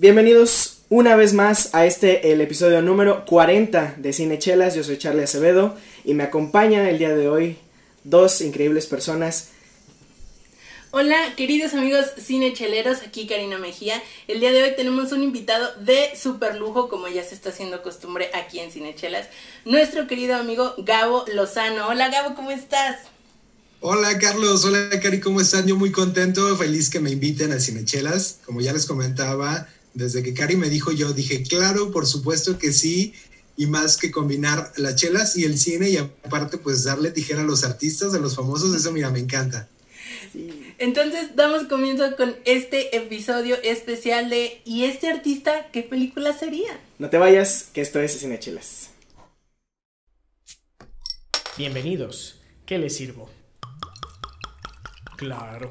Bienvenidos una vez más a este, el episodio número 40 de Cinechelas. Yo soy Charlie Acevedo y me acompaña el día de hoy dos increíbles personas. Hola, queridos amigos cinecheleros, aquí Karina Mejía. El día de hoy tenemos un invitado de super lujo, como ya se está haciendo costumbre aquí en Cinechelas, nuestro querido amigo Gabo Lozano. Hola Gabo, ¿cómo estás? Hola Carlos, hola Cari, ¿cómo están? Yo muy contento, feliz que me inviten a Cinechelas. Como ya les comentaba, desde que Cari me dijo, yo dije, claro, por supuesto que sí, y más que combinar las chelas y el cine y aparte pues darle tijera a los artistas, a los famosos, eso mira, me encanta. Entonces damos comienzo con este episodio especial de ¿y este artista qué película sería? No te vayas, que esto es Cinechelas. Bienvenidos. ¿Qué les sirvo? Claro.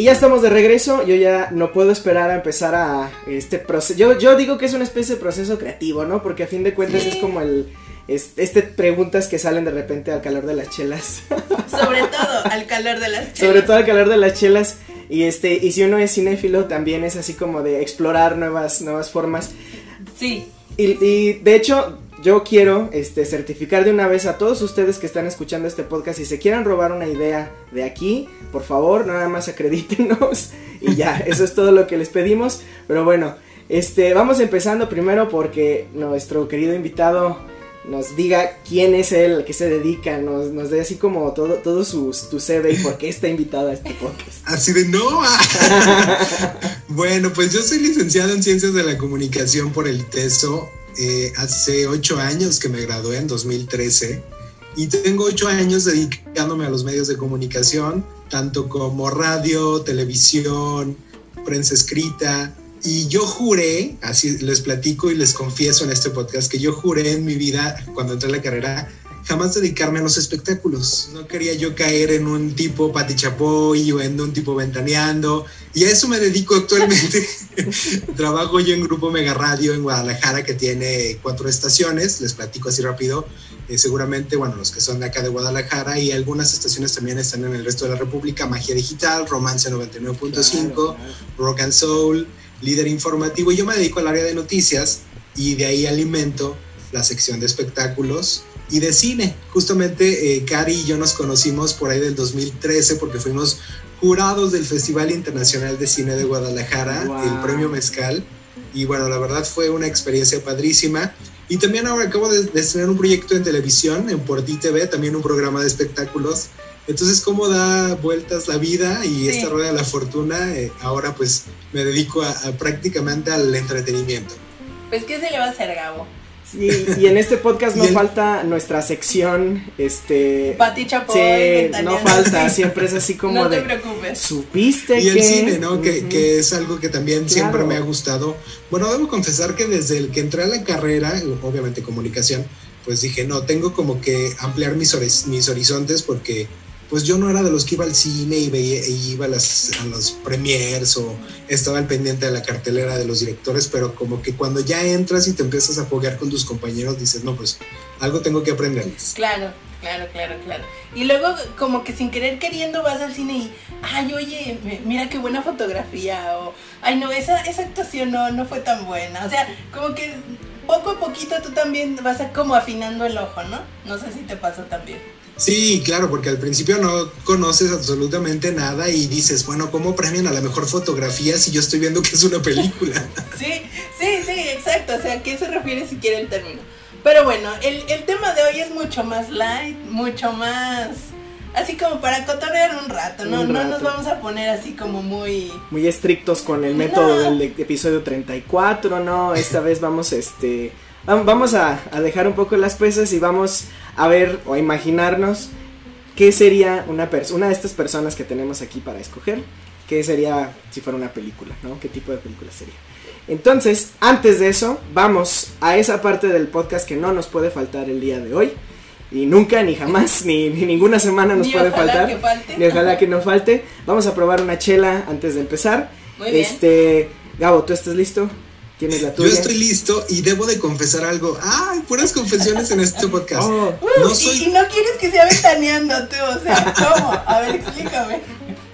Y ya estamos de regreso, yo ya no puedo esperar a empezar a este proceso. Yo, yo digo que es una especie de proceso creativo, ¿no? Porque a fin de cuentas Sí. es como el... es- Este, preguntas que salen de repente al calor de las chelas. Sobre todo al calor de las Sobre todo al calor de las chelas. Y este, y si uno es cinéfilo, también es así como de explorar nuevas, nuevas formas. Sí, Y, y, de hecho, yo quiero este, certificar de una vez a todos ustedes que están escuchando este podcast. Si se quieren robar una idea de aquí, por favor, nada más acredítenos. Y ya, eso es todo lo que les pedimos. Pero bueno, este, vamos empezando primero porque nuestro querido invitado nos diga quién es él, a qué se dedica, nos, nos dé así como todo, todo su, tu CV y por qué está invitado a este podcast. Así de no. bueno, pues yo soy licenciado en Ciencias de la Comunicación por el TESO. Eh, hace ocho años que me gradué en 2013 y tengo ocho años dedicándome a los medios de comunicación, tanto como radio, televisión, prensa escrita. Y yo juré, así les platico y les confieso en este podcast, que yo juré en mi vida, cuando entré a la carrera, jamás dedicarme a los espectáculos. No quería yo caer en un tipo Pati Chapoy o en un tipo ventaneando. Y a eso me dedico actualmente. Trabajo yo en Grupo Mega Radio en Guadalajara, que tiene cuatro estaciones. Les platico así rápido. Eh, seguramente, bueno, los que son de acá de Guadalajara y algunas estaciones también están en el resto de la República. Magia Digital, Romance 99.5, Claro, claro. Rock and Soul, líder informativo. Yo me dedico al área de noticias y de ahí alimento la sección de espectáculos y de cine. Justamente eh, Cari y yo nos conocimos por ahí del 2013 porque fuimos jurados del Festival Internacional de Cine de Guadalajara, Wow. el premio Mezcal. Y bueno, la verdad fue una experiencia padrísima. Y también ahora acabo de, de estrenar un proyecto en televisión, en Por TV, también un programa de espectáculos. Entonces, cómo da vueltas la vida y Sí. esta rueda de la fortuna, eh, ahora pues me dedico a- a prácticamente al entretenimiento. pues ¿qué se le va a hacer, Gabo? Y, y en este podcast no falta nuestra sección, este... Pati Chapoy, Sí, no falta, siempre es así como No te de... preocupes. ¿Supiste Y que...? el cine, ¿no? Que, es algo que también siempre me ha gustado. Bueno, debo confesar que desde el que entré a la carrera, obviamente comunicación, pues dije, no, tengo como que ampliar mis, horiz- mis horizontes porque pues yo no era de los que iba al cine y veía, y iba a, las, a los premiers o estaba al pendiente de la cartelera de los directores, pero como que cuando ya entras y te empiezas a foguear con tus compañeros, dices, no, pues algo tengo que aprenderles. Claro, claro, claro, claro. Y luego como que sin querer queriendo vas al cine y, ay, oye, mi- mira qué buena fotografía o, ay, no, esa, esa actuación no, no fue tan buena. O sea, como que poco a poquito tú también vas a como afinando el ojo, ¿no? No sé si te pasó también. Sí, claro, porque al principio no conoces absolutamente nada y dices, bueno, ¿cómo premian a la mejor fotografía si yo estoy viendo que es una película? Sí, sí, sí, exacto. O sea, ¿a qué se refiere si quiere el término? Pero bueno, el, el tema de hoy es mucho más light, mucho más... Así como para cotorrear un rato, ¿no? Un No nos vamos a poner así como muy... Muy estrictos con el método No. del de- episodio 34, ¿no? Esta vez vamos, este... vam- Vamos a, a dejar un poco las pesas y vamos a ver o a imaginarnos qué sería una, una de estas personas que tenemos aquí para escoger. qué sería si fuera una película, ¿no? ¿Qué tipo de película sería? Entonces, antes de eso, vamos a esa parte del podcast que no nos puede faltar el día de hoy. Y nunca, ni jamás, ni, ni ninguna semana nos Ni puede faltar. que falte. Ni ojalá que no falte. Vamos a probar una chela antes de empezar. Muy bien. Este, Gabo, ¿tú estás listo? ¿Tienes la Yo estoy listo y debo de confesar algo. ¡Ay, puras confesiones en este podcast! Oh, Uh, no y- soy- y, no quieres que sea ventaneando tú, o sea, ¿cómo? A ver, explícame.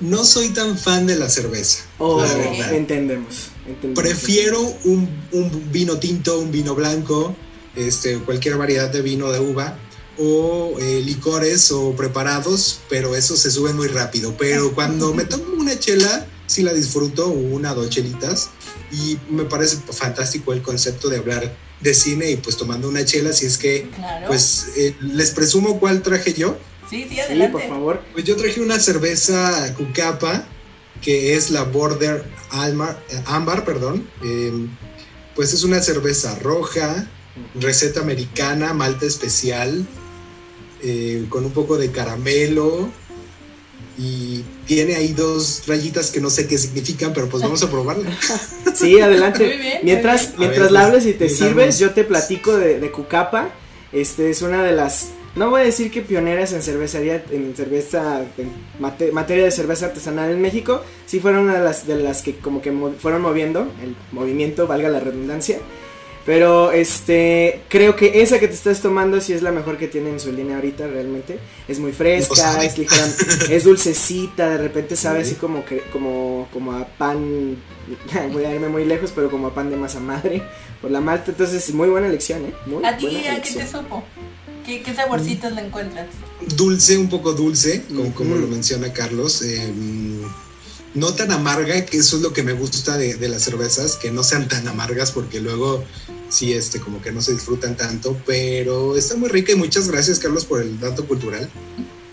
No soy tan fan de la cerveza, oh, la verdad. entendemos, entendemos. Prefiero un, un vino tinto, un vino blanco, este, cualquier variedad de vino de uva, o eh, licores o preparados, pero eso se sube muy rápido. Pero cuando me tomo una chela, sí la disfruto, una o dos chelitas, y me parece fantástico el concepto de hablar de cine y pues tomando una chela, si es que, Claro. pues eh, les presumo cuál traje yo. sí, sí, Sí, adelante. por favor. Pues yo traje una cerveza Cucapa, que es la Border Almar, eh, Ámbar, perdón. Eh, pues es una cerveza roja, receta americana, malta especial, eh, con un poco de caramelo. Y tiene ahí dos rayitas que no sé qué significan, pero pues vamos a probarla. Sí, adelante. Muy bien, mientras muy bien. mientras ver, la hables y te empezamos. sirves, yo te platico de, de Cucapa. Este es una de las, no voy a decir que pioneras en cervecería, en cerveza, en mate- materia de cerveza artesanal en México. Sí fueron una de las, de las que como que mo- fueron moviendo el movimiento, valga la redundancia. Pero este, creo que esa que te estás tomando sí es la mejor que tiene en su línea ahorita realmente. Es muy fresca, es ligera, es dulcecita, de repente sabe Sí. así como que como como a pan voy a irme muy lejos, pero como a pan de masa madre por la malta, entonces muy buena elección, ¿eh? Muy ¿A ti buena a qué te supo? ¿Qué, qué saborcitos le encuentras? Dulce, un poco dulce, como, lo menciona Carlos. eh, no tan amarga, que eso es lo que me gusta de, de las cervezas, que no sean tan amargas, porque luego sí, este, como que no se disfrutan tanto, pero está muy rica y muchas gracias, Carlos, por el dato cultural.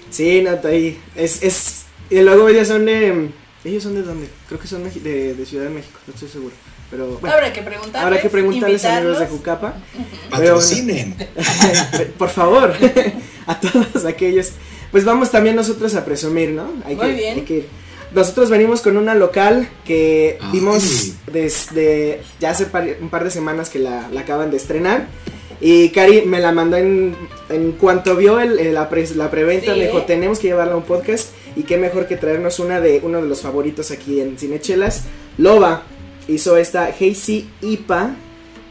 Sí, Nata, ahí es es y luego ellos son de ellos son de dónde? Creo que son de, de Ciudad de México, no estoy seguro. Pero bueno, Habrá que preguntarles. habrá que preguntarles a amigos de. Jucapa. Patrocinen. Por favor, a todos aquellos. Pues vamos también nosotros a presumir, ¿no? Hay Muy que- bien. hay que ir. Nosotros venimos con una local que Ay. vimos desde ya hace par- un par de semanas que la, la acaban de estrenar. Y Cari me la mandó en, en cuanto vio el- el- la, pre- la preventa, Sí. me dijo, tenemos que llevarla a un podcast. Y qué mejor que traernos una de uno de los favoritos aquí en Cinechelas. Loba hizo esta Hazy IPA.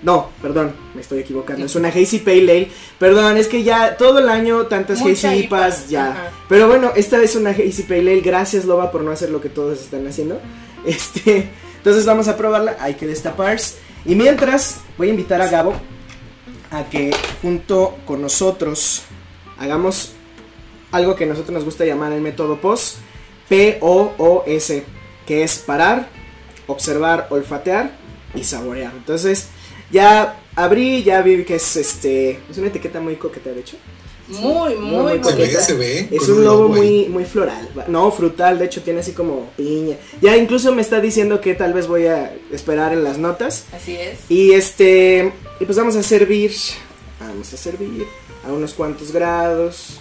No, perdón, me estoy equivocando. Es una Hazy Pale Ale. Perdón, es que ya todo el año tantas Mucha Hazy IPA, IPAs ya. ajá. Pero bueno, esta es una Hazy Pale Ale. Gracias, Loba, por no hacer lo que todos están haciendo. Este, entonces vamos a probarla. Hay que destaparse. Y mientras, voy a invitar a Gabo a que junto con nosotros hagamos algo que a nosotros nos gusta llamar el método POS. P-O-O-S. Que es parar, observar, olfatear y saborear. Entonces, ya abrí, ya vi que es este. Es una etiqueta muy coqueta, de hecho. Muy, muy, muy muy Se ve, coqueta. se ve. Es un lobo muy, muy floral. No, frutal, de hecho tiene así como piña. Ya incluso me está diciendo que tal vez voy a esperar en las notas. Así es. Y este. Y pues vamos a servir. Vamos a servir a unos cuantos grados.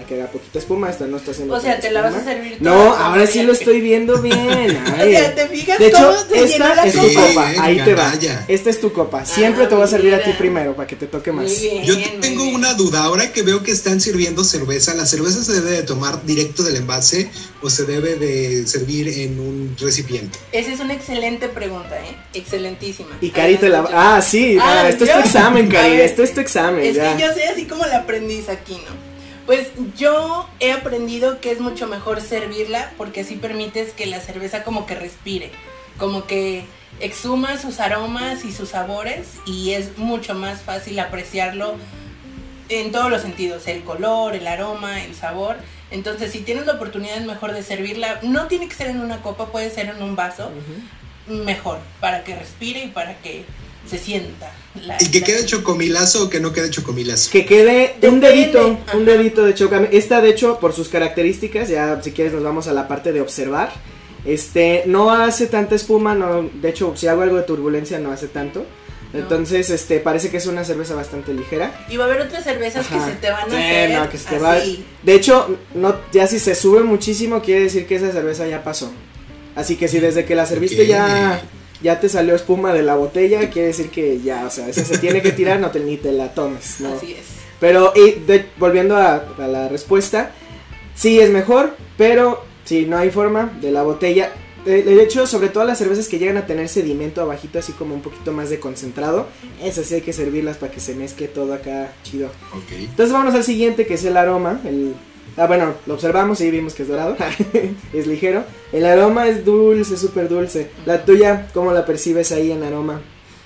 A que haga poquita espuma. Esta no está haciendo. O sea, te la vas a servir No, toda, ahora sí lo estoy viendo bien. O sea, ¿te fijas De hecho, cómo se llenó esta la es tu Sí, copa? copa. Ahí te va. Esta es tu copa. Siempre Ah, te voy a servir a ti primero para que te toque más. Bien. Yo tengo bien. una duda, ahora que veo que están sirviendo cerveza, ¿la cerveza se debe de tomar directo del envase o se debe de servir en un recipiente? Esa es una excelente pregunta, ¿eh? Excelentísima. Y Cari te la. Además, Ah, sí. Ah, ah, esto es tu examen, Cari. Esto es tu examen. Es ya. que yo sé así como la aprendiz aquí, ¿no? Pues yo he aprendido que es mucho mejor servirla porque así permites que la cerveza como que respire, como que exuma sus aromas y sus sabores y es mucho más fácil apreciarlo en todos los sentidos, el color, el aroma, el sabor. Entonces, si tienes la oportunidad es mejor de servirla, no tiene que ser en una copa, puede ser en un vaso, mejor, para que respire y para que se sienta. la- ¿Y que la- quede chocomilazo o que no quede chocomilazo? Que quede un dedito, ajá. un dedito de chocame. Esta, de hecho, por sus características, ya si quieres nos vamos a la parte de observar. Este, no hace tanta espuma, no, de hecho, si hago algo de turbulencia no hace tanto. No. Entonces, este, parece que es una cerveza bastante ligera. Y va a haber otras cervezas Ajá. que se te van a Sí, hacer no, que se te va-. De hecho, no, ya si se sube muchísimo, quiere decir que esa cerveza ya pasó. Así que si desde que la serviste ya, ya te salió espuma de la botella, quiere decir que ya, o sea, esa se tiene que tirar, no te, ni te la tomes, ¿no? Así es. Pero y de- volviendo a, a la respuesta, sí es mejor, pero si no hay forma de la botella. De, de hecho, sobre todo las cervezas que llegan a tener sedimento abajito, así como un poquito más de concentrado, esas sí hay que servirlas para que se mezcle todo acá chido. Ok. Entonces vámonos al siguiente, que es el aroma. El, ah, bueno, lo observamos y vimos que es dorado. es ligero. El aroma es dulce, súper dulce. La tuya, ¿cómo la percibes ahí en aroma?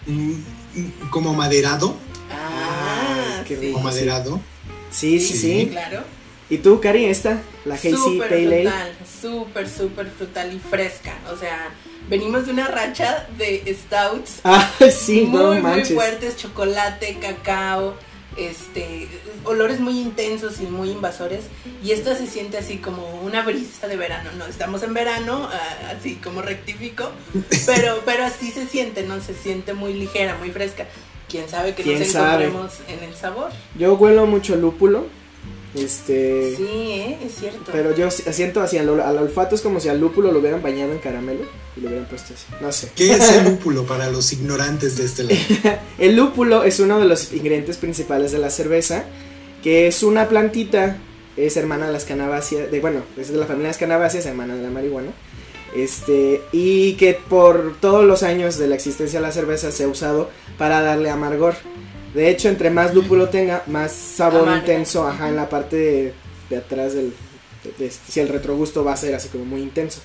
Mm, mm, como maderado. Ah, Ay, qué sí. Como maderado. Sí, sí, sí. Sí. Claro. ¿Y tú, Cari, esta? La Hazy Súper Pale Ale. frutal, súper, súper frutal y fresca. O sea, venimos de una racha de stouts Ah, sí, muy, no muy manches. fuertes, chocolate, cacao, este, olores muy intensos y muy invasores. Y esto se siente así como una brisa de verano. No, estamos en verano, ah, así como rectifico, pero, pero así se siente, ¿no? Se siente muy ligera, muy fresca. Quién sabe que ¿Quién nos sabe? encontremos en el sabor. Yo huelo mucho lúpulo. Este. Sí, ¿eh? es cierto. Pero yo si- siento así, al, ol- al olfato es como si al lúpulo lo hubieran bañado en caramelo y lo hubieran puesto así. No sé. ¿Qué es el lúpulo para los ignorantes de este lado? El lúpulo es uno de los ingredientes principales de la cerveza, que es una plantita, es hermana de las canabacias, de bueno, es de la familia de las canabacias, hermana de la marihuana. Este, y que por todos los años de la existencia de la cerveza se ha usado para darle amargor. De hecho, entre más lúpulo tenga, más sabor Amarga. intenso, ajá, en la parte de, de atrás del, de- de- si el retrogusto va a ser así como muy intenso.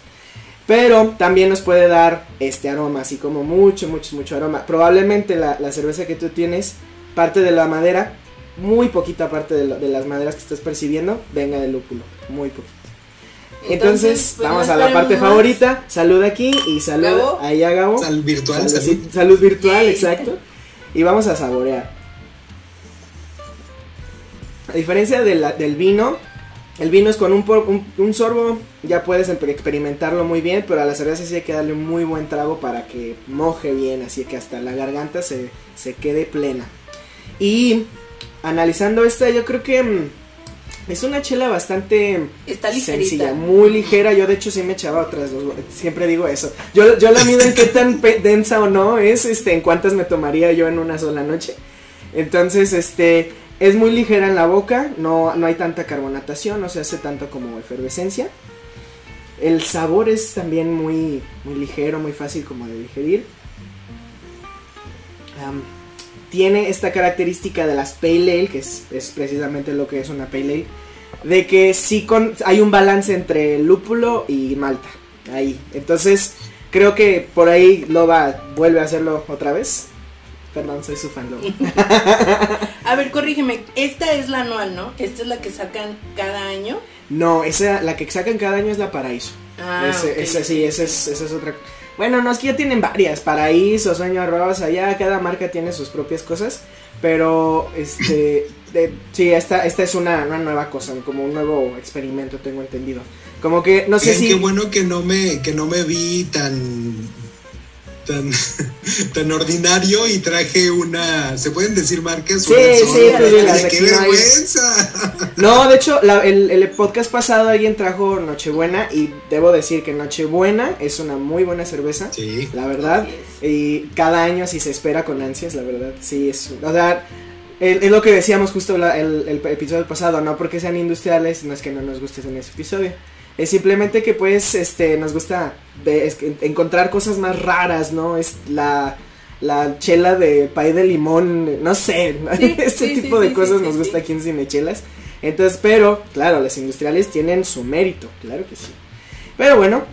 Pero también nos puede dar este aroma, así como mucho, mucho, mucho aroma. Probablemente la, la cerveza que tú tienes, parte de la madera, muy poquita parte de, lo- de las maderas que estás percibiendo, venga del lúpulo, muy poquito. Entonces, pues, vamos no a la parte más. favorita. Salud aquí y salud Gabo. ahí a Gabo. Sal virtual, Salud, salud. salud virtual, exacto. Y vamos a saborear. A diferencia de la- del vino, el vino es con un, por- un, un sorbo, ya puedes experimentarlo muy bien, pero a la cerveza sí hay que darle un muy buen trago para que moje bien, así que hasta la garganta se, se quede plena. Y analizando esta, yo creo que mm, es una chela bastante Está sencilla, muy ligera. Yo de hecho sí me echaba otras dos. Siempre digo eso. Yo, yo la mido en qué tan densa o no es, este, en cuántas me tomaría yo en una sola noche. Entonces, este, es muy ligera en la boca, no, no hay tanta carbonatación, no se hace tanto como efervescencia. El sabor es también muy, muy ligero, muy fácil como de digerir. Tiene esta característica de las Pale Ale, que es, es precisamente lo que es una Pale Ale, de que sí con, hay un balance entre lúpulo y malta. Ahí. Entonces, creo que por ahí Loba vuelve a hacerlo otra vez. Perdón, soy su fan. A ver, corrígeme, esta es la anual, ¿no? Esta es la que sacan cada año. No, esa, la que sacan cada año es la Paraíso. Ah, ese, ok, ese sí, esa es, esa es otra. Bueno, no es que ya tienen varias. Paraíso, Sueño Arrobas, allá cada marca tiene sus propias cosas. Pero, este, de- sí, esta, esta es una, una nueva cosa, como un nuevo experimento, tengo entendido. Como que, no sé Bien, si... Qué bueno que no me, que no me vi tan, tan, tan ordinario y traje una. ¿Se pueden decir marcas? Sí, Una sí, tú ¡Qué vergüenza! No, de hecho, la- el, el podcast pasado alguien trajo Nochebuena y debo decir que Nochebuena es una muy buena cerveza. Sí. La verdad, y cada año sí se espera con ansias, la verdad, sí es, o sea, es lo que decíamos justo la- el, el episodio pasado, no porque sean industriales, no es que no nos guste en ese episodio, es simplemente que pues, este, nos gusta de- es que encontrar cosas más raras, ¿no? Es la, la chela de pay de limón, no sé, Sí, este sí, tipo sí, de cosas nos gusta aquí en Cinechelas, entonces, pero, claro, las industriales tienen su mérito, claro que sí. Pero bueno,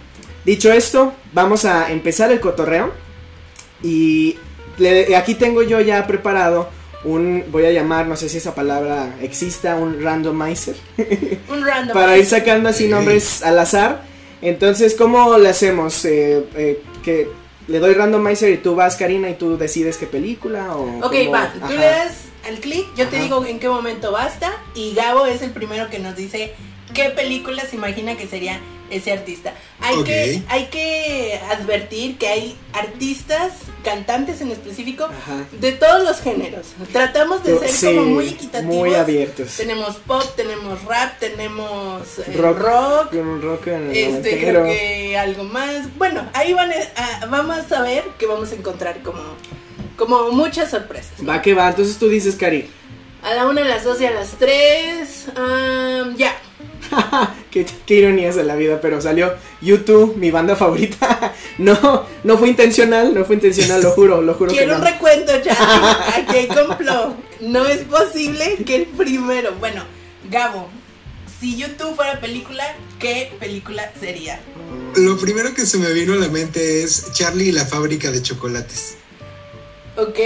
dicho esto, vamos a empezar el cotorreo. Y le- aquí tengo yo ya preparado un, voy a llamar, no sé si esa palabra exista, un randomizer. Un random. para ir sacando así nombres al azar. Entonces, ¿cómo le hacemos? Eh, eh, que le doy randomizer y tú vas, Karina, y tú decides qué película o... Ok, cómo- va, tú Ajá. le das al clic, yo te digo en qué momento basta y Gabo es el primero que nos dice qué película se imagina que sería ese artista. Hay, que, hay que advertir que hay artistas cantantes en específico, Ajá. de todos los géneros. Tratamos de ser Sí, como muy equitativos. muy abiertos. Tenemos pop, tenemos rap, tenemos eh, Rock, rock, en el este, creo que algo más. Bueno, ahí van a, vamos a ver que vamos a encontrar como, como muchas sorpresas. ¿no? Va que va, entonces tú dices, Cari. A la una, a las dos y a las tres. am, ya. qué, qué ironías de la vida, pero salió YouTube, mi banda favorita. no, no fue intencional, no fue intencional, lo juro, lo juro Quiero que un no. recuento, ya. Aquí hay complot. No es posible que el primero. Bueno, Gabo, si YouTube fuera película, ¿qué película sería? Lo primero que se me vino a la mente es Charlie y la fábrica de chocolates. Ok,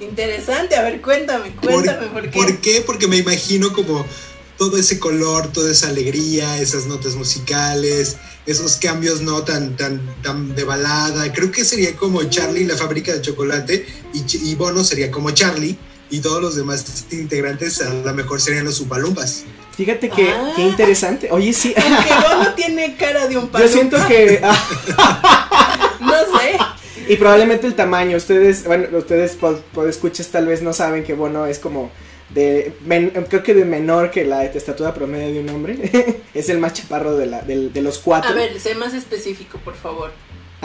interesante. A ver, cuéntame, cuéntame por, qué. ¿Por qué? Porque me imagino como todo ese color, toda esa alegría, esas notas musicales, esos cambios no tan, tan, tan de balada. Creo que sería como Charlie la fábrica de chocolate y, Bono sería como Charlie y todos los demás integrantes a lo mejor serían los Upalumpas. Fíjate que, Ah. qué interesante. Oye, sí. Aunque Bono tiene cara de un Yo palumpa. siento que. ah, No sé. y probablemente el tamaño. Ustedes, bueno, ustedes por escuchas tal vez no saben que Bono es como de. men- creo que de menor que la estatura promedio de un hombre. es el más chaparro de, la, de los cuatro. A ver, sé más específico, por favor.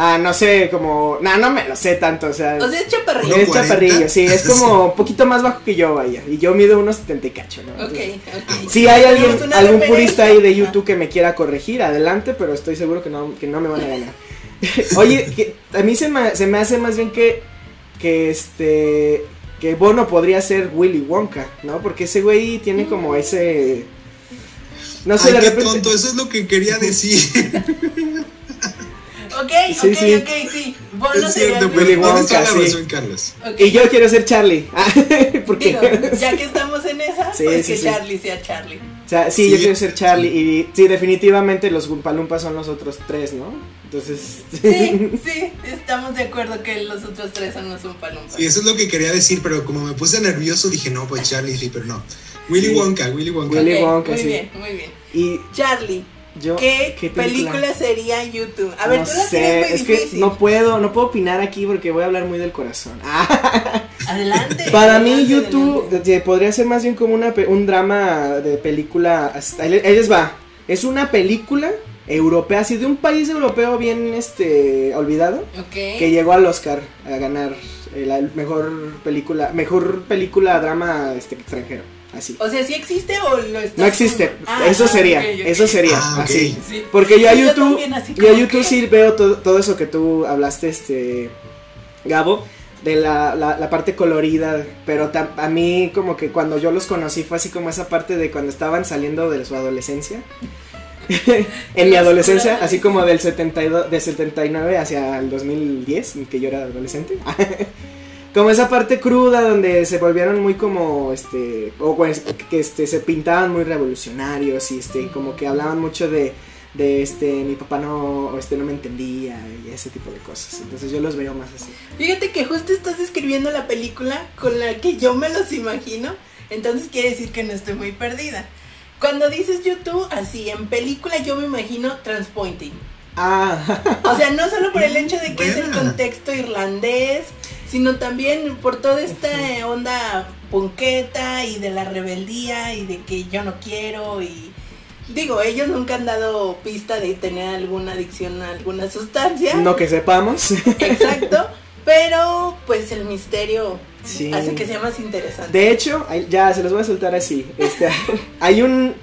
Ah, no sé, como. No, no me lo sé tanto, o sea. O sea, es chaparrito. es 1.40. chaparrillo, sí, es como un poquito más bajo que yo, vaya. Y yo mido unos 70 y cacho, ¿no? Ok, ok. Si hay alguien, algún purista ahí de YouTube que me quiera corregir, adelante, pero estoy seguro que no, que no me van a ganar. Oye, que a mí se me, se me hace más bien que, que este, que Bono podría ser Willy Wonka, ¿no? Porque ese güey tiene como ese, no sé, Ay, de qué tonto, eso es lo que quería decir. Ok, Sí, ok, sí. ok, sí. Bono es sería cierto, Willy Wonka, sí. razón, Carlos. Y yo quiero ser Charlie, Ah, porque, Digo, ya que estamos en esa, Sí, pues sí, que sí. Charlie sea Charlie. o sea, sí, yo quiero ser Charlie y sí, definitivamente los Gumpalumpas son los otros tres, ¿no? Entonces, Sí, sí, estamos de acuerdo que los otros tres son los Umpalumpas. Sí, eso es lo que quería decir, pero como me puse nervioso dije, no, pues Charlie, sí, pero no. Willy Sí. Wonka, Willy Wonka. Willy Ok, Wonka, muy sí. bien, muy bien. y Charlie, yo, ¿qué, película? sería YouTube? A ver, no tú la sé, muy es que no puedo, no puedo opinar aquí porque voy a hablar muy del corazón. Adelante. para mí adelante, YouTube adelante. podría ser más bien como una pe- un drama de película, ahí les va. Es una película europea, así de un país europeo bien este olvidado que llegó al Oscar a ganar eh, la mejor película, mejor película drama este extranjero, así. O sea, ¿sí existe o lo estás No existe, Ah, eso sería, eso sería, Ah, así. Sí. Porque yo a yo YouTube, así yo a YouTube que- sí veo todo, todo eso que tú hablaste, este, Gabo, de la, la, la parte colorida, pero tam- a mí como que cuando yo los conocí fue así como esa parte de cuando estaban saliendo de su adolescencia. en mi adolescencia, así como del 72, de 79 hacia el 2010, en que yo era adolescente. como esa parte cruda donde se volvieron muy como este o pues, que este se pintaban muy revolucionarios y este como que hablaban mucho de de este mi papá no este no me entendía y ese tipo de cosas entonces yo los veo más así Fíjate que justo estás describiendo la película con la que yo me los imagino, entonces quiere decir que no estoy muy perdida. Cuando dices YouTube, así en película yo me imagino Transpointing. ah O sea, no solo por el hecho de que es el contexto irlandés, sino también por toda esta onda punqueta y de la rebeldía y de que yo no quiero y digo, ellos nunca han dado pista de tener alguna adicción a alguna sustancia. no que sepamos Exacto, pero pues el misterio Sí. hace que sea más interesante. De hecho, ya se los voy a soltar así. Este, hay un,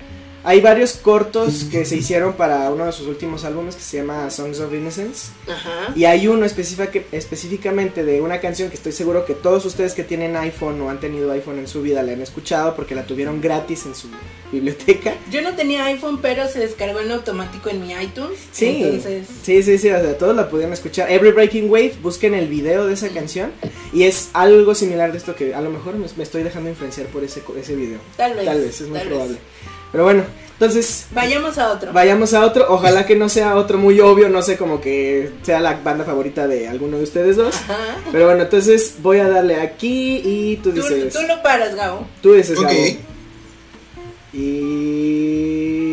hay varios cortos que se hicieron para uno de sus últimos álbumes que se llama Songs of Innocence. Ajá. Y hay uno específica- específicamente de una canción que estoy seguro que todos ustedes que tienen iPhone o han tenido iPhone en su vida la han escuchado porque la tuvieron gratis en su biblioteca. Yo no tenía iPhone, pero se descargó en automático en mi iTunes. Sí, Entonces, sí, sí, sí, o sea, todos la pudieron escuchar. Every Breaking Wave, busquen el video de esa canción y es algo similar de esto que a lo mejor me, me estoy dejando influenciar por ese, ese video. tal vez. Tal vez, es muy tal probable. vez. Pero bueno, entonces Vayamos a otro. vayamos a otro. Ojalá que no sea otro muy obvio, no sé, como que sea la banda favorita de alguno de ustedes dos. Ajá. Pero bueno, entonces voy a darle aquí y tú Tú, dices. tú lo paras, Gabo. Tú dices, Ok. Gabo.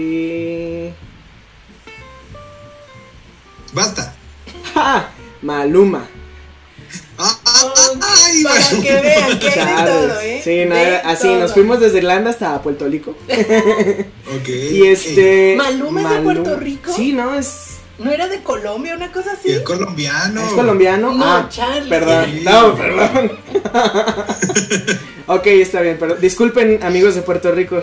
Y. Basta. ¡Ja! Maluma. Ay, Para bueno. que vean que hay de Chales. todo, ¿eh? Sí, no, De así todo. nos fuimos desde Irlanda hasta Puerto Rico. Ok. Y este. Maluma es de Puerto Rico. Sí, no, es. ¿No era de Colombia, una cosa así? el colombiano. ¿Es colombiano? No, ah, Charlie. perdón. Sí. No, perdón. ok, está bien, pero disculpen, amigos de Puerto Rico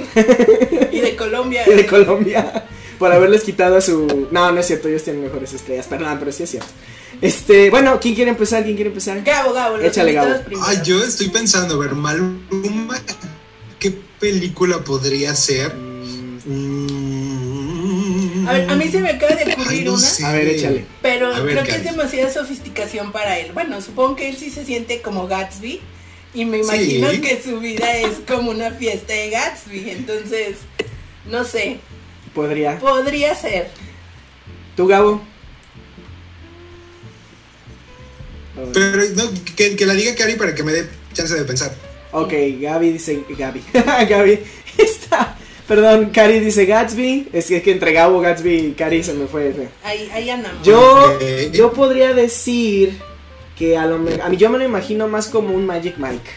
Y de Colombia. y de Colombia por haberles quitado a su. No, no es cierto, ellos tienen mejores estrellas, perdón, pero sí es cierto. Este, bueno, ¿quién quiere empezar? ¿Quién quiere empezar? Gabo, Gabo. Échale, Gabo. Ay, yo estoy pensando, a ver, Maluma, ¿qué película podría ser? Mm. A ver, a mí se me acaba de Ay, ocurrir no una, sé. A ver, échale. pero ver, creo que es demasiada sofisticación para él. Bueno, supongo que él sí se siente como Gatsby. Y me Sí. imagino que su vida es como una fiesta de Gatsby. Entonces, no sé, Podría. podría ser. ¿Tú, Gabo? Pero no, que, que la diga Cari para que me dé chance de pensar. Ok, Gaby dice. Gaby. Gaby. Está. Perdón, Cari dice Gatsby. Es que, es que entre Gabo, Gatsby y Cari se me fue. Ahí, ahí andamos. Yo, yo podría decir que a lo me- a mí yo me lo imagino más como un Magic Mike.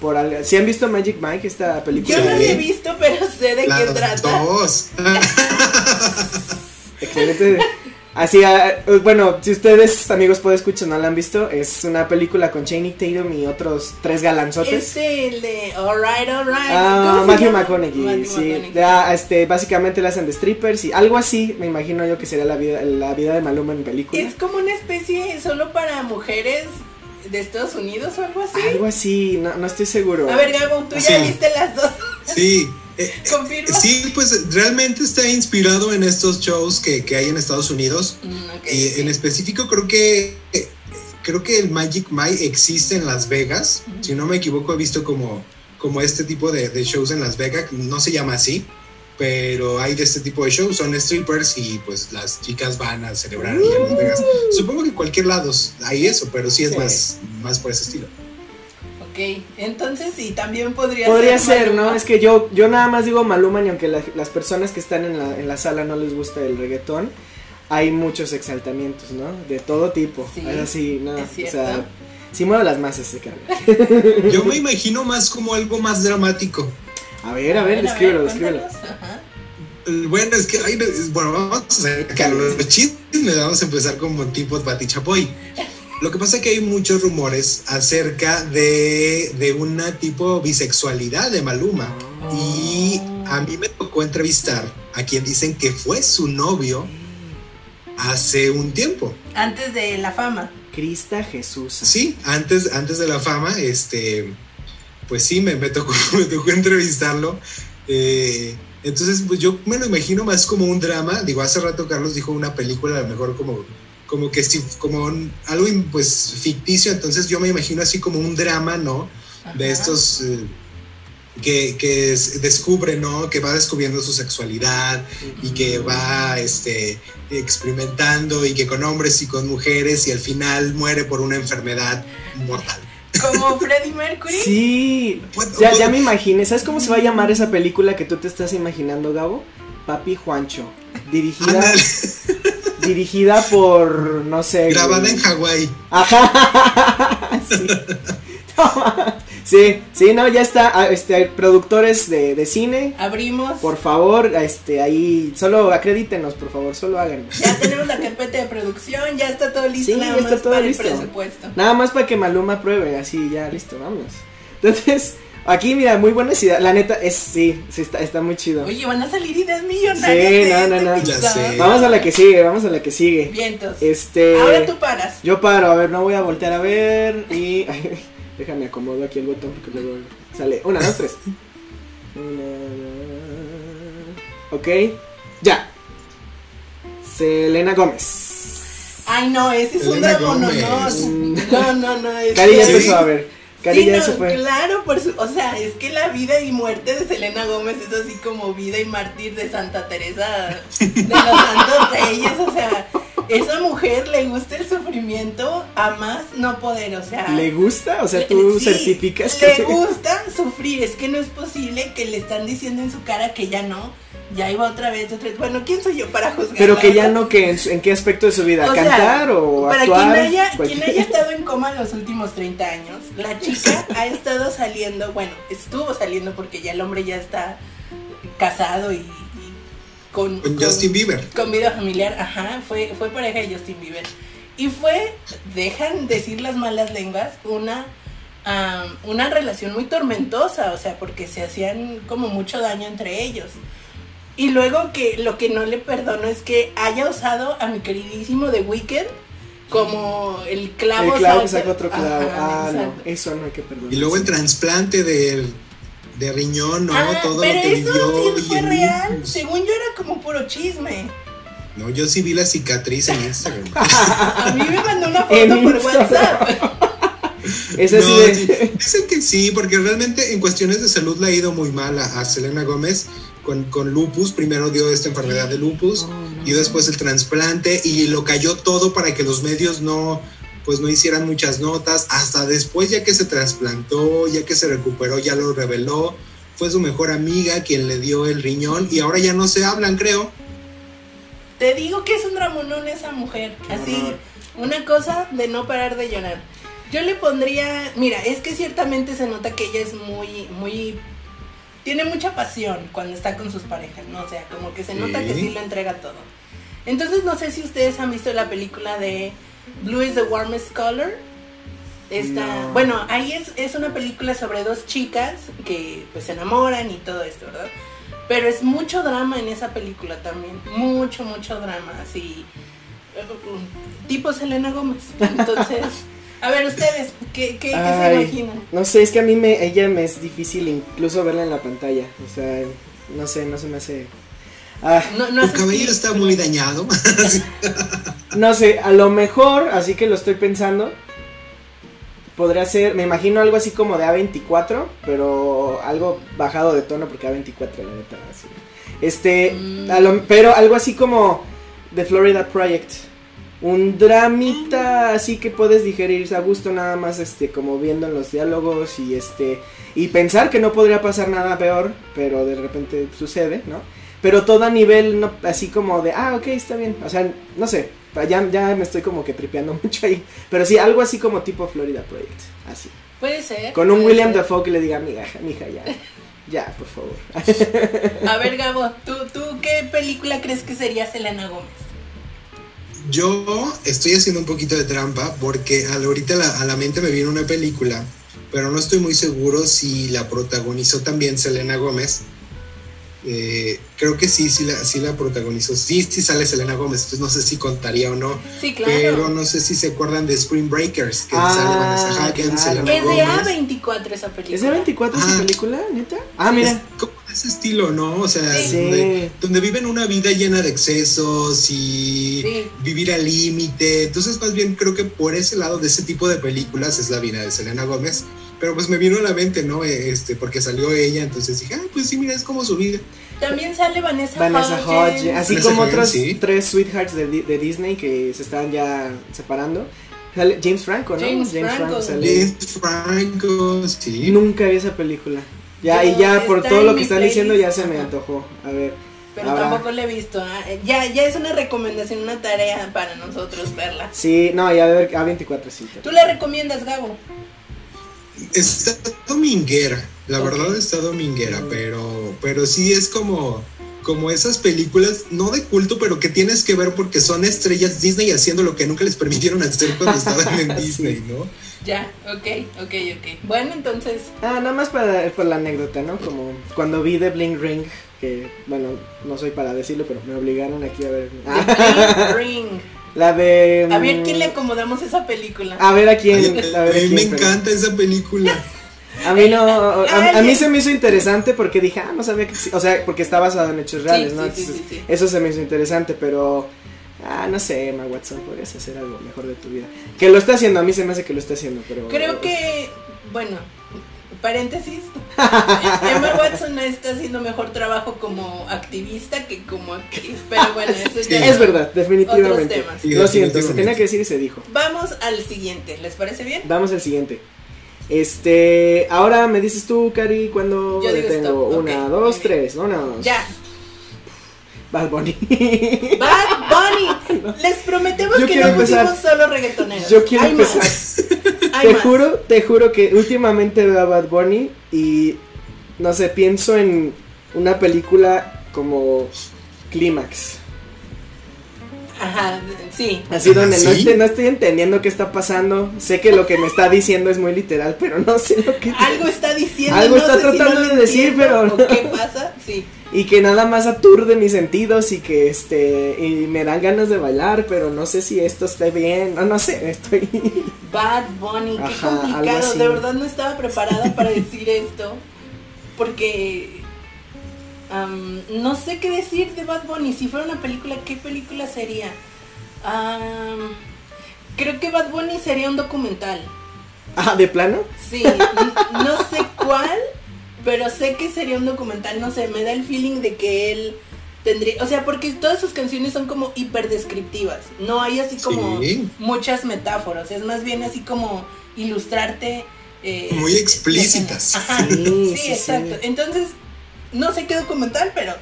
Por al- ¿Sí han visto Magic Mike esta película? Yo no la he visto, pero sé de qué trata. dos. Excelente. Así, ah, bueno, si ustedes, amigos, pueden escuchar, no la han visto, es una película con Channing Tatum y otros tres galanzotes. Es el de Alright, Alright. Ah, ¿Cómo se Matthew llama? McConaughey, Matthew sí. McConaughey. Ya, este, básicamente le hacen de strippers y algo así, me imagino yo que sería la vida, la vida de Maluma en película. Es como una especie solo para mujeres de Estados Unidos o algo así. Algo así, no, no estoy seguro. A ver, Gabo, tú ya Sí. viste las dos. Sí. Eh, ¿Confirmas? Sí, pues realmente está inspirado en estos shows que, que hay en Estados Unidos. Mm, ok, Y ok. en específico creo que creo que el Magic Mike existe en Las Vegas. Si no me equivoco, he visto como, como este tipo de, de shows en Las Vegas. No se llama así, pero hay de este tipo de shows. Son strippers y pues las chicas van a celebrar en Las Vegas. Supongo que en cualquier lado hay eso, pero sí es Sí. más, más por ese estilo. Ok, entonces sí, también podría, Podría ser. ¿no? Es que yo, yo nada más digo Maluma y aunque la- las personas que están en la, en la sala no les gusta el reggaetón, hay muchos exaltamientos, ¿no? De todo tipo. Sí, es así, ¿no? es o sea, sí mueve las masas ese carnal. Yo me imagino más como algo más dramático. A ver, a ver, descríbelo, descríbelo. Ajá. Bueno, es que, hay- bueno, vamos a sacar los chismes, vamos a empezar como tipo Pati Chapoy. Lo que pasa es que hay muchos rumores acerca de, de una tipo bisexualidad de Maluma. Y a mí me tocó entrevistar a quien dicen que fue su novio hace un tiempo. Antes de la fama. Crista Jesús. Sí, antes, antes de la fama, este, pues sí, me, me tocó, me tocó entrevistarlo. Eh, entonces, pues yo me lo imagino más como un drama. Digo, hace rato Carlos dijo una película, a lo mejor como, como que sí, como un- algo pues ficticio. Entonces yo me imagino así como un drama, ¿no? De estos eh, que, que es- descubre, ¿no? Que va descubriendo su sexualidad y que va este, experimentando y que con hombres y con mujeres y al final muere por una enfermedad mortal. Como Freddie Mercury. Sí, Pues- ya, ya me imaginé. ¿Sabes cómo se va a llamar esa película que tú te estás imaginando, Gabo? Papi Juancho. Dirigida, dirigida por, no sé. grabada güey. en Hawái. Ajá. sí. sí, sí, no, ya está. Ah, Este, hay productores de, de cine. Abrimos. Por favor, este, ahí, solo acredítenos, por favor, solo háganlo. Ya tenemos la carpeta de producción, ya está todo listo, Sí, nada ya más está todo para listo. el presupuesto. Nada más para que Maluma pruebe, así, ya, listo, vámonos. Entonces, aquí, mira, muy buena idea. La neta, es, sí, sí, está, está muy chido. Oye, van a salir ideas millonarias. Sí, de no, este no, no. Ya sé. Vamos a la que sigue, vamos a la que sigue. Vientos. Este. Ahora tú paras. Yo paro, a ver, no voy a voltear a ver y. déjame acomodo aquí el botón porque luego sale. Una, dos, tres. Una, ok, ya. Selena Gómez. Ay, no, ese es un Selena drama, no, no, no, no. es Cari ya empezó a ver. Cari Sí, no, se fue. Claro, por su, o sea, es que la vida y muerte de Selena Gómez es así como vida y mártir de Santa Teresa de los Santos Reyes, o sea, esa mujer le gusta el sufrimiento a más no poder, o sea, ¿Le gusta? O sea, tú sí, certificas le que. gusta sufrir, es que no es posible que le están diciendo en su cara que ya no, ya iba otra vez, otra vez. Bueno, ¿quién soy yo para juzgar? Pero que ya no, que en, su- en qué aspecto de su vida, O sea, cantar o Para actuar. quien haya, cualquier- quien haya estado en coma los últimos 30 años, la chica ha estado saliendo, bueno, estuvo saliendo porque ya el hombre ya está casado y, y con, Con Justin Bieber. con vida familiar, ajá, fue, fue pareja de Justin Bieber. Y fue, dejan decir las malas lenguas, una, am, una relación muy tormentosa, o sea, porque se hacían como mucho daño entre ellos. Y luego que lo que no le perdono es que haya usado a mi queridísimo The Weeknd como el clavo. el clavo que saca- otro clavo. Ajá, ah, no, eso no hay que perdonar. Y luego el trasplante del de riñón, ¿no? Ah, Todo pero lo que eso vivió. sí fue real. Según yo era como puro chisme. No, yo sí vi la cicatriz en Instagram. A mí me mandó una foto por. WhatsApp. Es así No, de. sí, dicen que sí, porque realmente en cuestiones de salud le ha ido muy mal a, a Selena Gómez con, con lupus. Primero dio esta enfermedad de lupus Oh, y después el trasplante y lo cayó todo para que los medios no pues no hicieran muchas notas. Hasta después ya que se trasplantó, ya que se recuperó, ya lo reveló. Fue su mejor amiga quien le dio el riñón y ahora ya no se hablan, creo. Te digo que es un dramonón esa mujer. Así, una cosa de no parar de llorar. Yo le pondría, mira, es que ciertamente se nota que ella es muy, muy, tiene mucha pasión cuando está con sus parejas, ¿no? O sea, como que se nota que Sí. lo entrega todo. Entonces no sé si ustedes han visto la película de Blue is the Warmest Color. Esta, No. bueno, ahí es, es una película sobre dos chicas que pues se enamoran y todo esto, ¿verdad? Pero es mucho drama en esa película también. Mucho, mucho drama. Así. eh, Tipo Selena Gómez. Entonces. A ver, ustedes, ¿qué, qué, qué se imaginan? No sé, es que a mí me, ella me es difícil incluso verla en la pantalla. O sea, no sé, no se me hace. Ah, No, no Tu cabello está muy dañado. no sé, a lo mejor, así que lo estoy pensando. Podría ser, me imagino algo así como de A24, pero algo bajado de tono porque A24, la neta, así. Este, Mm. a lo- pero algo así como The Florida Project. Un dramita así que puedes digerir a gusto nada más este como viendo los diálogos y este y pensar que no podría pasar nada peor, pero de repente sucede, ¿no? Pero todo a nivel no, así como de, ah, ok, está bien. O sea, no sé, ya, ya me estoy como que tripeando mucho ahí. Pero sí, algo así como tipo Florida Project, así. Puede ser. Con un William ser. Dafoe que le diga, mija, mija, ya, ya, por favor. A ver, Gabo, ¿tú, ¿tú qué película crees que sería Selena Gómez? Yo estoy haciendo un poquito de trampa porque ahorita la- a la mente me viene una película, pero no estoy muy seguro si la protagonizó también Selena Gómez. Eh, creo que sí, sí la, sí la protagonizó. Sí, sí sale Selena Gómez, entonces no sé si contaría o no. Sí, claro. Pero no sé si se acuerdan de Spring Breakers, que Ah, sale Vanessa Hudgens, claro. Selena es de Gómez. A24 esa película. ¿Es de 24 esa Ah. película, neta? Ah, mira. Es ese estilo, ¿no? O sea, Sí. donde, donde viven una vida llena de excesos y Sí. vivir al límite. Entonces, más bien creo que por ese lado de ese tipo de películas es la vida de Selena Gómez. Pero pues me vino a la mente, ¿no? Este, porque salió ella, entonces dije, ah, pues sí, mira, es como su vida. También sale Vanessa, Vanessa Hudgens. Hodge, así Vanessa como otros sí. tres sweethearts de, de Disney que se están ya separando. James Franco, ¿no? James Franco. sale. James Franco, sí. Nunca vi esa película. Ya, Yo- y ya por todo lo que están diciendo ya se me antojó. A ver. Pero ahora- tampoco la he visto. ah, Ya, ya es una recomendación, una tarea para nosotros verla. Sí, no, ya de ver A24 sí. ¿Tú la recomiendas, Gabo? Está dominguera, la verdad está dominguera, pero, pero sí es como, como esas películas, no de culto, pero que tienes que ver porque son estrellas Disney haciendo lo que nunca les permitieron hacer cuando estaban en Sí. Disney, ¿no? Ya, ok, ok, ok. Bueno, entonces, Ah, nada más para, por la anécdota, ¿no? Como cuando vi The Bling Ring, que, bueno, no soy para decirlo, pero me obligaron aquí a ver. Ah, The Bling Ring. la de... A ver mm, quién le acomodamos esa película. A ver a quién. Ay, A, ver a a mí quién, me pero- encanta esa película. A mí no, a, a mí se me hizo interesante porque dije, ah, no sabía que, o sea, porque está basado en hechos reales, Sí, ¿no? sí, sí, Entonces, sí, sí. Eso se me hizo interesante, pero, ah, no sé, Emma Watson, podrías hacer algo mejor de tu vida. Que lo está haciendo, a mí se me hace que lo está haciendo, pero... Creo que, bueno, paréntesis. Emma Watson está haciendo mejor trabajo como activista que como actriz. Pero bueno, eso Sí. ya Es verdad, definitivamente. Otros temas. Sí, Lo siento, se tenía que decir y se dijo. Vamos al siguiente, ¿les parece bien? Vamos al siguiente. Este, ahora me dices tú, Cari, cuando Yo digo tengo stop, una, dos, tres, vámonos. Ya. Bad Bunny. Bad Bunny. Les prometemos Yo que no empezar. pusimos solo reggaetoneros. Yo quiero Hay empezar. más. Hay Te más. juro, te juro que últimamente veo a Bad Bunny y no sé, pienso en una película como Clímax. Ajá, sí. Así donde no, ¿Sí? estoy, no estoy entendiendo qué está pasando. Sé que lo que me está diciendo es muy literal, pero no sé lo que. Algo está diciendo. Algo no está si tratando no de decir, entiendo pero- o ¿Qué pasa? Sí. Y que nada más aturde mis sentidos y que este. Y me dan ganas de bailar, pero no sé si esto esté bien. No, no sé, estoy. Bad Bunny, qué Ajá, complicado. De verdad no estaba preparada para decir esto. Porque am, no sé qué decir de Bad Bunny. Si fuera una película, ¿qué película sería? Am, creo que Bad Bunny sería un documental. Ah, ¿de plano? Sí, no sé cuál, pero sé que sería un documental. No sé, me da el feeling de que él tendría. O sea, porque todas sus canciones son como hiper descriptivas. No hay así como Sí. muchas metáforas. Es más bien así como ilustrarte. eh, Muy explícitas. Ajá, Sí, sí, sí, sí. exacto. Entonces, no sé qué documental, pero.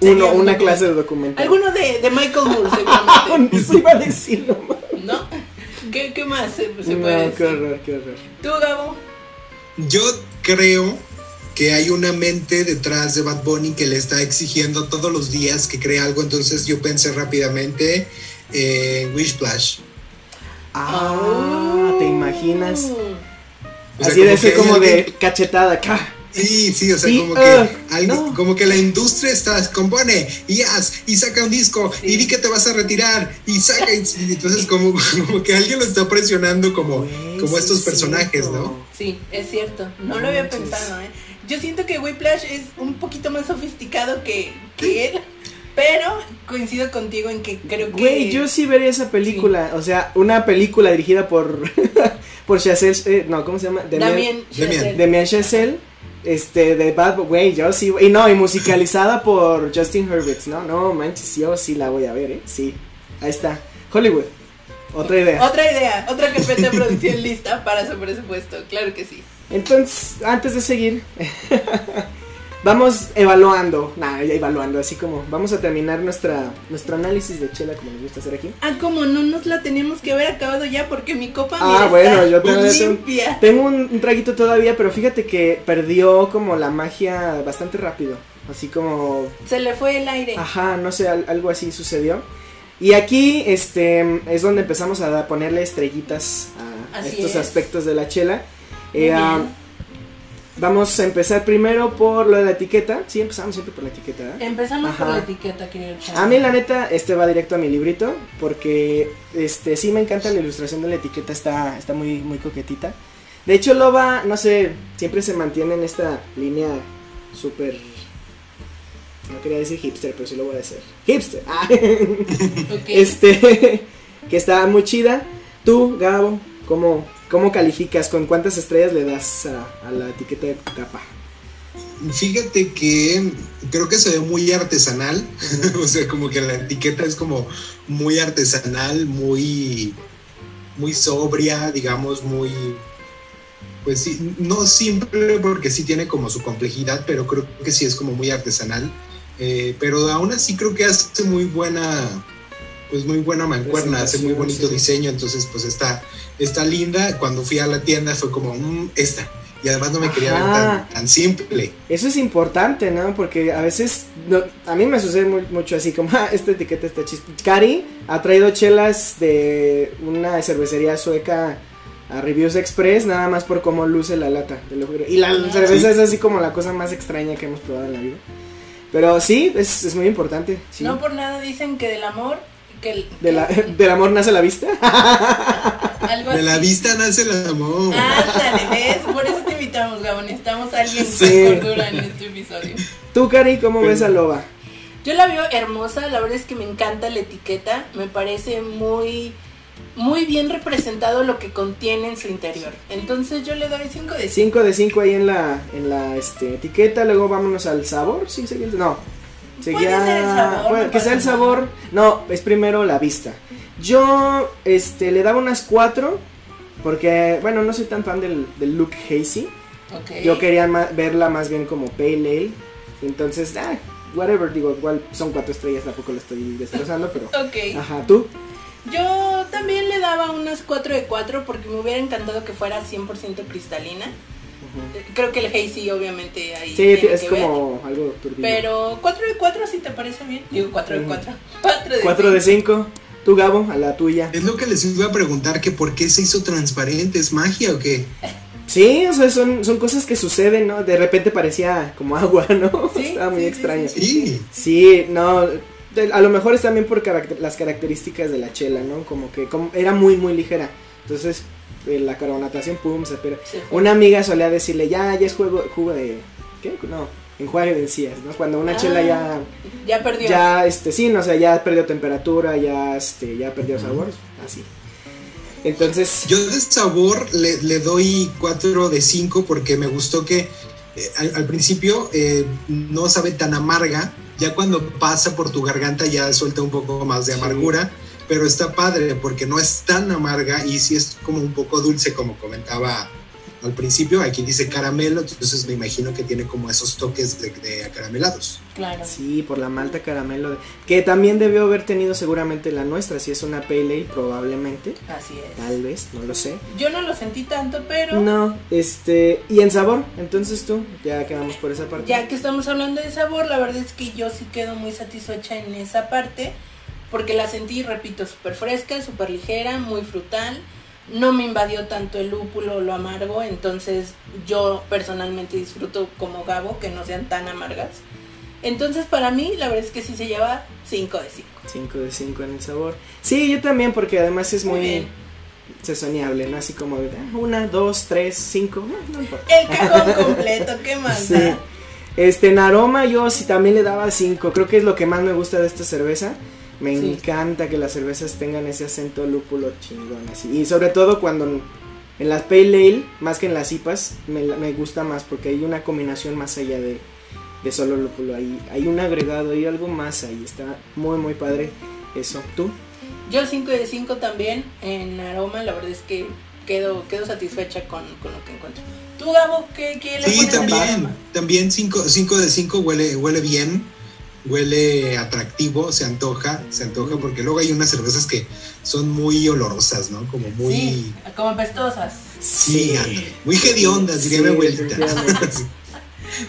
Uno, un una documental. clase de documental. Alguno de, de Michael Moore, seguramente. Eso iba a decirlo. ¿No? ¿Qué, qué más se, se No, puede qué decir? horror, qué horror. ¿Tú, Gabo? Yo creo que hay una mente detrás de Bad Bunny que le está exigiendo todos los días que cree algo. Entonces yo pensé rápidamente en Wishplash. Ah, ¿te imaginas? O sea, Así de como ser que como de cachetada acá. Sí, sí, o sea, Y, como que ah, alguien- no. como que la industria está, compone y haz y saca un disco Sí. y di que te vas a retirar y saca y, y entonces como, como que alguien lo está presionando como, como sí estos es personajes, cierto. ¿no? Sí, es cierto. No No lo había manches. pensado, ¿eh? Yo siento que Whiplash es un poquito más sofisticado que, que él, pero coincido contigo en que creo que... Güey, yo sí vería esa película. O sea, una película dirigida por. por Chazelle. eh, no, ¿cómo se llama? Damien. Chazelle. Damien Chazelle. Este, de Bad Güey, yo sí. Y no, y musicalizada por Justin Hurwitz, ¿no? No, manches, yo sí la voy a ver, ¿eh? Sí. Ahí está. Hollywood. Otra idea. Otra idea, otra carpeta de producción lista para su presupuesto, claro que sí. Entonces, antes de seguir, vamos evaluando, nada, ya evaluando, así como vamos a terminar nuestra nuestro análisis de chela como nos gusta hacer aquí. Ah, como no nos la teníamos que haber acabado ya porque mi copa Ah, mira, bueno, está yo todavía tengo- limpia. Tengo un, un traguito todavía, pero fíjate que perdió como la magia bastante rápido, así como, Se le fue el aire. ajá, no sé, al- algo así sucedió. Y aquí, este, es donde empezamos a ponerle estrellitas a Así estos es. aspectos de la chela. Eh, ah. Vamos a empezar primero por lo de la etiqueta. Sí, empezamos siempre por la etiqueta. ¿eh? Empezamos por la etiqueta, querido. A mí la neta, este va directo a mi librito, porque este sí me encanta la ilustración de la etiqueta, está, está muy, muy coquetita. De hecho, Loba, no sé, siempre se mantiene en esta línea súper... No quería decir hipster, pero sí lo voy a decir. Hipster. Ah. Este, que está muy chida. Tú, Gabo, ¿cómo, cómo calificas? ¿Con cuántas estrellas le das a, a la etiqueta de tu capa? Fíjate que creo que se ve muy artesanal, o sea, como que la etiqueta es como muy artesanal, muy, muy sobria, digamos, muy, pues sí, no simple porque sí tiene como su complejidad, pero creo que sí es como muy artesanal, Eh, pero aún así creo que hace muy buena, pues muy buena mancuerna, hace muy bonito sí. diseño, entonces pues está, está linda. Cuando fui a la tienda fue como, "Mm, esta. Y además no me quería ver tan, tan simple. Eso es importante, ¿no? Porque a veces, no- a mí me sucede muy- mucho así como, ah, esta etiqueta está chiste. Cari ha traído chelas de una cervecería sueca a Reviews Express, nada más por cómo luce la lata. te lo juro. Y la Ah, cerveza sí. es así como la cosa más extraña que hemos probado en la vida. Pero sí, es, es muy importante. sí. No por nada dicen que del amor, que el- De la- del amor nace la vista. algo De la así. vista nace el amor. Ándale, ¿ves? Por eso te invitamos, Gabo. Necesitamos a alguien Sí. con cordura en este episodio. Tú, Cari, ¿cómo ves a Loba? Yo la veo hermosa, la verdad es que me encanta la etiqueta, me parece muy muy bien representado lo que contiene en su interior. Entonces yo le doy 5 de 5. 5 de 5 ahí en la, en la este, etiqueta, luego vámonos al sabor, sí, no. Seguía, ser el sabor, bueno, que sea el sabor, no, es primero la vista. Yo, este, le daba unas 4, porque, bueno, no soy tan fan del, del look hazy. Yo quería verla más bien como pale ale, entonces, ah, whatever, digo, igual son cuatro estrellas, tampoco lo estoy destrozando, pero... Ok. Ajá, ¿tú? Yo también le daba unas 4 de 4 porque me hubiera encantado que fuera 100% cristalina. Creo que el Hazy obviamente ahí Sí, tiene es que ver. como algo turbio. Pero 4 de 4 si te parece bien. Digo 4 de 4. 4 de 4 de cinco. 5. Tú, Gabo, a la tuya. Es lo que les iba a preguntar, que por qué se hizo transparente, ¿es magia o qué? Sí, o sea, son, son cosas que suceden, ¿no? De repente parecía como agua, ¿no? Sí, Estaba muy sí, sí, extraño. sí, Sí, Sí, no, de- a lo mejor es también por caract- las características de la chela, ¿no? Como que como, era muy, muy ligera. Entonces, la carbonatación, pum, se fue. Una amiga solía decirle, ya, ya es juego, jugo de... ¿Qué? No, enjuague de encías, ¿no? Cuando una Ah, chela ya, Ya perdió. ya, este, sí, no, o sea, ya perdió temperatura, ya, este, ya perdió sabor, así. Entonces, yo de sabor le, le doy 4 de 5 porque me gustó que eh, al, al principio eh, no sabe tan amarga, ya cuando pasa por tu garganta ya suelta un poco más de Sí. Pero está padre porque no es tan amarga y sí es como un poco dulce como comentaba al principio, aquí dice caramelo, entonces me imagino que tiene como esos toques de, de acaramelados. Claro. sí, por la malta caramelo, de- que también debió haber tenido seguramente la nuestra, si es una pale ale, probablemente, Así es. tal vez, no lo sé. Yo no lo sentí tanto, pero No, este, y en sabor, entonces tú, ya quedamos por esa parte. ya que estamos hablando de sabor, la verdad es que yo sí quedo muy satisfecha en esa parte. Porque la sentí, repito, súper fresca, súper ligera, muy frutal. No me invadió tanto el lúpulo o lo amargo. Entonces yo personalmente disfruto como Gabo que no sean tan amargas. Entonces para mí la verdad es que sí se lleva 5 de 5. 5 de 5 en el sabor. Sí, yo también, porque además es Muy muy sesoneable, ¿no? Así como de ah, una, dos, tres, cinco, eh, no importa. El cajón completo, ¿qué más Sí. Este, en aroma yo sí también le daba 5. Creo que es lo que más me gusta de esta cerveza. Me Sí. encanta que las cervezas tengan ese acento lúpulo chingón así. Y sobre todo cuando en, las Pale Ale, más que en las IPAs, me, la- me gusta más porque hay una combinación más allá de, de solo lúpulo. Hay, hay un agregado, hay algo más ahí. Está muy, muy padre eso. ¿Tú? Yo 5 de 5 también en aroma, la verdad es que quedo, quedo satisfecha con, con lo que encuentro. ¿Tú, Gabo, qué, qué le Sí, pones también, también 5 de 5 huele, huele bien, huele atractivo, se antoja, se antoja, porque luego hay unas cervezas que son muy olorosas, ¿no? Como muy... Sí, como pestosas. Sí, ándale, muy hediondas, diría Sí, mi abuelita.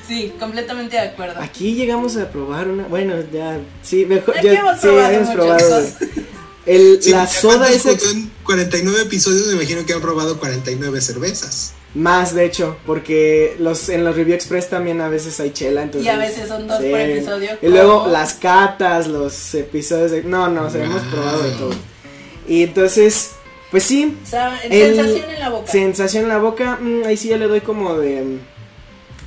Sí, completamente de acuerdo. Aquí llegamos a probar una. Bueno, ya. Sí, mejor. Aquí ya, hemos sí, probado hemos muchas probado. El, Sí, la soda es en 49 episodios, me imagino que han probado 49 cervezas. Más, de hecho, porque los en los Review Express también a veces hay chela. Entonces, Y a veces son dos por episodio. Y luego las catas, los episodios de. No, no, o sea, hemos Wow. probado de todo. Y entonces, pues sí, O sea, el- sensación en la boca. sensación en la boca. mm, ahí sí ya le doy como de. mm,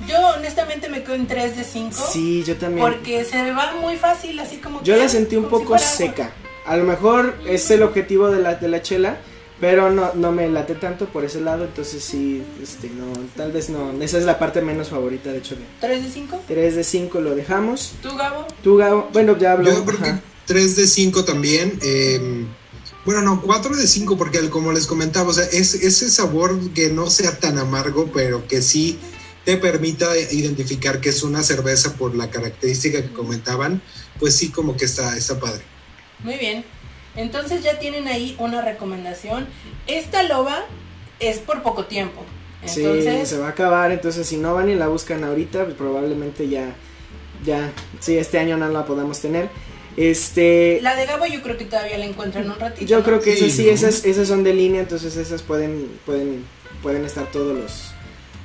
Yo honestamente me quedo en 3 de 5. Sí, yo también. Porque se me va muy fácil, así como Yo que, la sentí un si poco agua. seca. A lo mejor es el objetivo de la, de la chela, pero no, no me late tanto por ese lado, entonces sí, este, no, tal vez no. Esa es la parte menos favorita, de hecho. de 3 de 5. 3 de 5 lo dejamos. ¿Tú, Gabo? Tú, Gabo, bueno, ya habló. Yo creo que ajá. 3 de 5 también. eh, bueno, no, 4 de 5 porque como les comentaba, o sea, es ese sabor que no sea tan amargo, pero que sí te permita identificar que es una cerveza por la característica que comentaban, pues sí como que está, está padre. Muy bien. Entonces ya tienen ahí una recomendación. Esta loba es por poco tiempo. Sí, Entonces, se va a acabar, entonces si no van y la buscan ahorita, pues probablemente ya, ya, sí, este año no la podamos tener. Este, la de Gabo yo creo que todavía la encuentran un ratito. Yo ¿no? creo que Sí, esas sí, ¿no? esas, esas son de línea, entonces esas pueden, pueden, pueden estar todos los,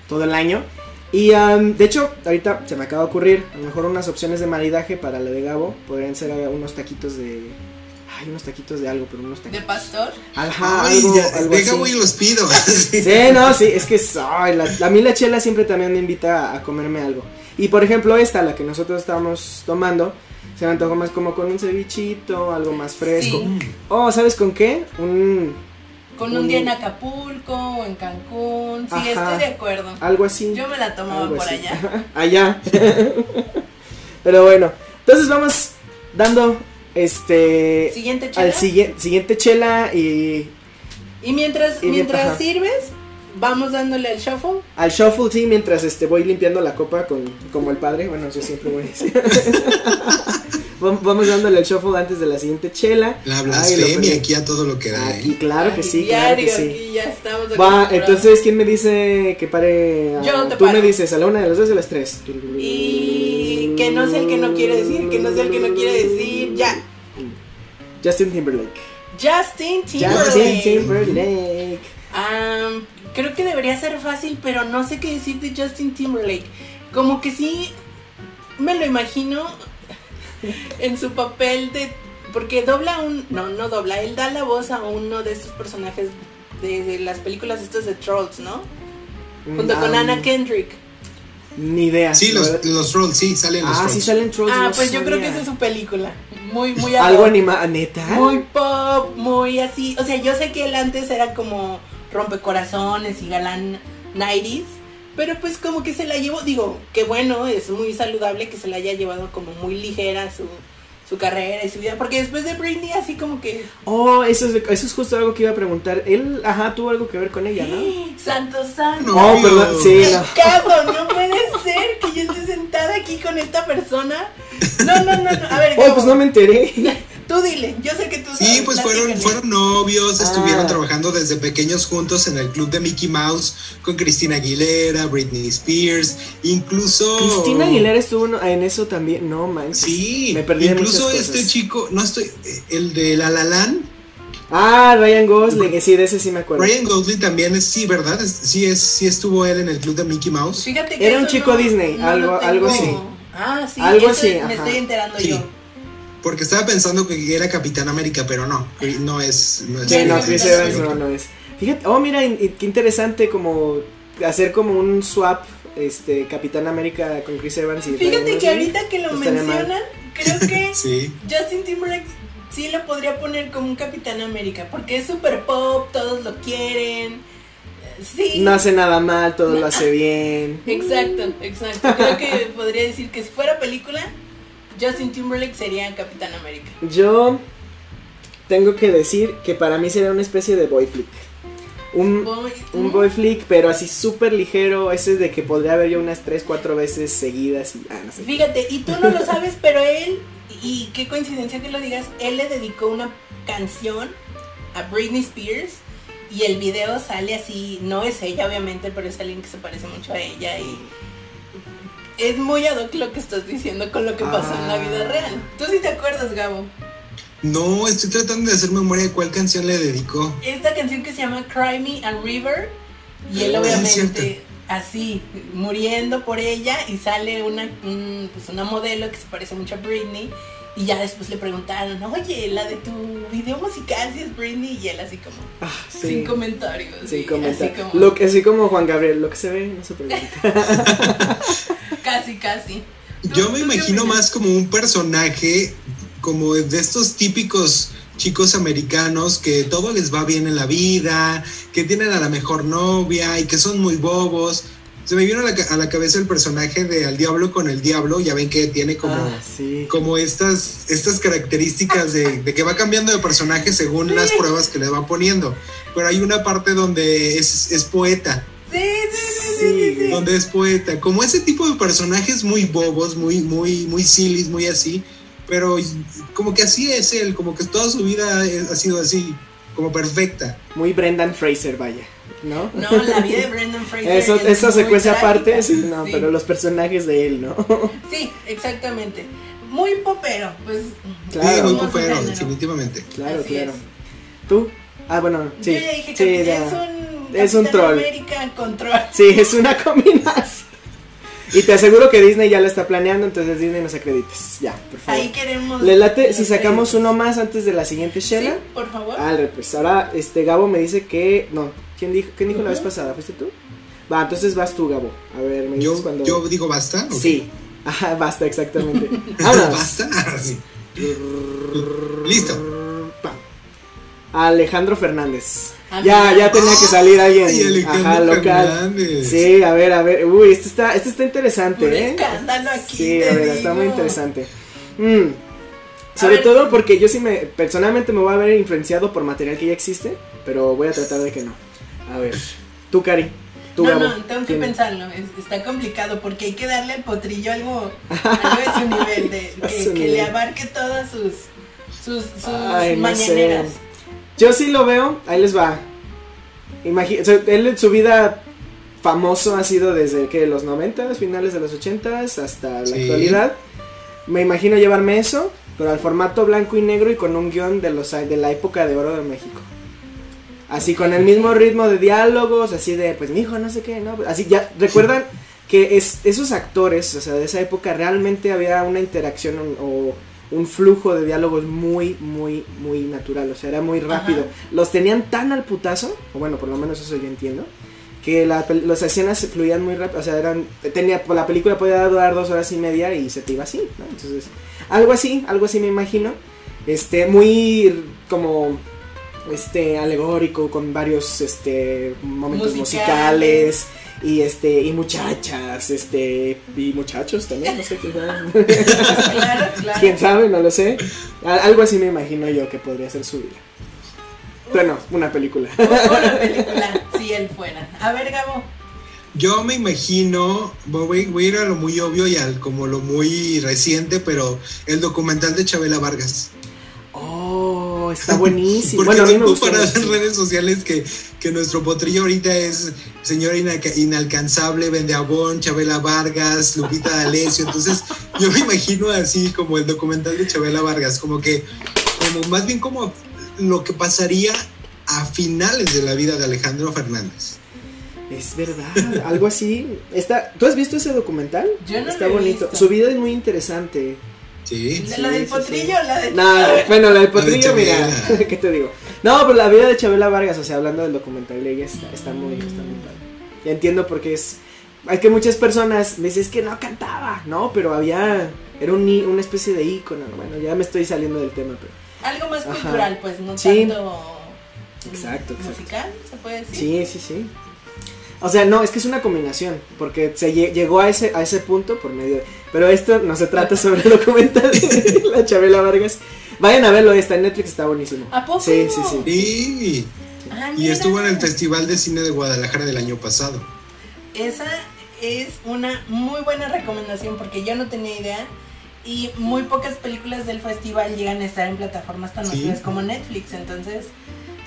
todo el año. Y am, de hecho, ahorita se me acaba de ocurrir, a lo mejor unas opciones de maridaje para la de Gabo, podrían ser unos taquitos de, ay, unos taquitos de algo, pero unos De taquitos. pastor. Ajá, Ay, algo, ya, algo deja así. voy y los pido. Sí, no, sí, es que ay, la, a mí la chela siempre también me invita a, a comerme algo. Y por ejemplo esta, la que nosotros estamos tomando, se me antojó más como con un cevichito, algo más fresco. Sí. Oh, ¿sabes con qué? Un, Con un día en Acapulco o en Cancún. Sí, Ajá. estoy de acuerdo. algo así. Yo me la tomaba algo por así. allá. allá. Pero bueno, entonces vamos dando este Siguiente chela. al siguiente siguiente chela y Y mientras, Y mientras ajá. sirves, vamos dándole al shuffle. Al shuffle, sí, mientras este, voy limpiando la copa con, como el padre. Bueno, yo siempre voy así. Vam- Vamos dándole el shuffle antes de la siguiente chela. La blasfemia aquí a todo lo que da. Aquí, ¿eh? claro que Aquí sí, claro que sí. aquí ya estamos Va, acostumbrados. entonces, ¿quién me dice que pare? a- Yo te Tú me dices a la una de las dos de las tres. Y que no sé el que no quiere decir, que no sé el que no quiere decir. Ya. Justin Timberlake. Justin Justin Timberlake. Timberlake. Am, creo que debería ser fácil, pero no sé qué decir de Justin Timberlake. Como que sí me lo imagino en su papel de. Porque dobla un. No, no dobla. Él da la voz a uno de estos personajes de, de las películas estas de Trolls, ¿no? Junto con Um, Anna Kendrick. Ni idea. Sí, los, los trolls, sí, salen los Ah, trolls. sí salen trolls. Ah, no pues yo creo que esa es su película. Muy, muy Algo animado, neta. Muy pop, muy así. O sea, yo sé que él antes era como rompecorazones y galán 90s. Pero pues como que se la llevó, digo, que bueno, es muy saludable que se la haya llevado como muy ligera su, su carrera y su vida. Porque después de Britney así como que... Oh, eso es, eso es justo algo que iba a preguntar. Él, ajá, tuvo algo que ver con ella, ¿no? Santo Santo. No. Oh, perdón, sí, no. No puede ser que yo esté sentada aquí con esta persona. No, no, no, no. A ver, Oh, pues no me enteré. tú dile, yo sé que tú sabes. Sí, pues fueron, fueron novios, Ah. estuvieron trabajando desde pequeños juntos en el club de Mickey Mouse con Cristina Aguilera, Britney Spears, incluso... Cristina Aguilera estuvo en- eso también. No manches. Sí, me perdí incluso este cosas. chico, no estoy, el de La La Land, Ah, Ryan Gosling. eh, Sí, de ese sí me acuerdo. Ryan Gosling también es, sí, ¿verdad? Es- sí, es, sí estuvo él en el club de Mickey Mouse. Fíjate que Era un chico no- Disney, no algo- algo así. Ah, sí, Algo así, me ajá. estoy enterando Sí. yo. Porque estaba pensando que era Capitán América, pero no, no es. No es Sí, no, Chris Evans no, no es. Fíjate, oh, mira, qué interesante como hacer como un swap, este, Capitán América con Chris Evans y Ryan Fíjate que ahorita que lo mal. mencionan, creo que Sí. Justin Timberlake sí lo podría poner como un Capitán América, porque es super pop, todos lo quieren. Sí. No hace nada mal, todo lo hace bien. Exacto, exacto. Creo que podría decir que si fuera película, Justin Timberlake sería Capitán América. Yo tengo que decir que para mí sería una especie de boy flick. Un, Boy- un boy flick, pero así súper ligero, ese de que podría ver yo unas 3, 4 veces seguidas y ah, no sé. Fíjate, y tú no lo sabes, pero él, y qué coincidencia que lo digas, él le dedicó una canción a Britney Spears y el video sale así, no es ella obviamente, pero es alguien que se parece mucho a ella y es muy ad hoc lo que estás diciendo con lo que pasó en la vida Ah. real. ¿Tú sí te acuerdas, Gabo? No, estoy tratando de hacer memoria de cuál canción le dedicó. Esta canción que se llama Cry Me a River y él Ah, obviamente así muriendo por ella y sale una un- pues una modelo que se parece mucho a Britney y ya después le preguntaron oye la de tu video musical si es Britney y él así como Ah, sí. sin comentarios Sin comentar. así como Lo que, así como Juan Gabriel, lo que se ve no se pregunta. Casi casi ¿Tú- Yo me imagino más como un personaje, como de estos típicos chicos americanos que todo les va bien en la vida, que tienen a la mejor novia y que son muy bobos. Se me vino a la, a la cabeza el personaje de Al Diablo con el Diablo, ya ven que tiene como... Ah, sí. como estas, estas características de, de que va cambiando de personaje según las pruebas que le van poniendo. Pero hay una parte donde es, es poeta, sí sí sí sí, Sí, sí, sí. donde es poeta. Como ese tipo de personajes muy bobos, muy, muy, muy silly, muy así. Pero como que así es él, como que toda su vida ha sido así, como perfecta. Muy Brendan Fraser, vaya. ¿No? no la vida de Brendan Fraser Eso, es esa secuencia aparte, sí, no, Sí. pero los personajes de él, ¿no? Sí, exactamente. Muy popero, pues. Claro. sí, muy popero, definitivamente. Claro, Así claro. es. ¿Tú? Ah, bueno, sí. Yo ya dije sí, que ya. es un. Es un troll. América con troll. Sí, es una combinación. Y te aseguro que Disney ya lo está planeando, entonces Disney nos acredites. Ya, por favor. Ahí queremos. ¿Le late si sacamos uno más antes de la siguiente Sí, Shella? por favor. Ah, pues ahora este Gabo me dice que. No, ¿quién dijo, ¿quién dijo la vez pasada? ¿Fuiste tú? Va, entonces vas tú, Gabo. A ver, me dices Yo, cuando. yo digo basta. Sí. Ajá, basta, exactamente. Vámonos. ¿Basta? Sí. Listo. Pam. Alejandro Fernández. Ah, Ya, ya tenía que salir alguien. Ay, Ajá, local. Fernández. Sí, a ver, a ver. Uy, este está, este está interesante, Un ¿eh? escándalo aquí. Sí, a ver, está muy interesante. Mm. Sobre todo porque yo sí me, personalmente me voy a ver influenciado por material que ya existe, pero voy a tratar de que no. A ver. Tú, Cari. Tú, no, Gabo, no, tengo que pensarlo. es- está complicado porque hay que darle al potrillo algo, algo de su nivel, de, que, su que nivel. le abarque todas sus, sus, sus Ay, no sé. Yo sí lo veo, ahí les va. Él en su vida famoso ha sido desde que los 90, finales de los 80 hasta la Sí. actualidad. Me imagino llevarme eso, pero al formato blanco y negro y con un guion de los de la época de oro de México. Así con el mismo ritmo de diálogos, así de pues mi hijo no sé qué, no, así ya recuerdan que es, esos actores, o sea, de esa época realmente había una interacción o un flujo de diálogos muy, muy, muy natural, o sea, era muy rápido. Ajá. Los tenían tan al putazo, o bueno, por lo menos eso yo entiendo, que la las escenas se fluían muy rápido, o sea, eran, tenía, la película podía durar dos horas y media y se te iba así, ¿no? Entonces, algo así, algo así me imagino, este, muy como, este, alegórico, con varios, este, momentos Musicales. musicales, y este, y muchachas, este, y muchachos también, no sé qué sabe. Claro, claro. Quién sabe, no lo sé. Algo así me imagino yo que podría ser su vida. Bueno, una película. Una película, si él fuera. A ver, Gabo. Yo me imagino, voy, voy a ir a lo muy obvio y al como lo muy reciente, pero el documental de Chabela Vargas. Está buenísimo. Porque bueno, a mí me veo gusta para las mucho. redes sociales que, que nuestro potrillo ahorita es señora inalca- inalcanzable, Vendeabón, Chabela Vargas, Lupita D'Alessio. Entonces, yo me imagino así como el documental de Chabela Vargas, como que, como más bien como lo que pasaría a finales de la vida de Alejandro Fernández. Es verdad, algo así. Está, ¿Tú has visto ese documental? Yo no Está lo he bonito. visto. Su vida es muy interesante. Sí. ¿La, Sí, la del sí, potrillo sí. o la de.? No, bueno, la del potrillo, Chabela. mira, ¿qué te digo? No, pero la vida de Chabela Vargas, o sea, hablando del documental de ella, está, está muy, está muy padre. Ya entiendo porque es. Hay que muchas personas me dicen es que no cantaba, ¿no? Pero había. Era un, i- una especie de ícono. Bueno, ya me estoy saliendo del tema, pero. Algo más Ajá. cultural, pues, no Sí. tanto. Exacto, exacto. musical, se puede decir. Sí, sí, sí. O sea, no, es que es una combinación, porque se lle- llegó a ese, a ese punto por medio de... Pero esto no se trata sobre el documental de la Chabela Vargas. Vayan a verlo, está en Netflix, está buenísimo. ¿A poco? Sí, sí, sí. Sí. Ah, Y estuvo en el Festival de Cine de Guadalajara del año pasado. Esa es una muy buena recomendación porque yo no tenía idea y muy pocas películas del festival llegan a estar en plataformas tan Sí. como Netflix. Entonces,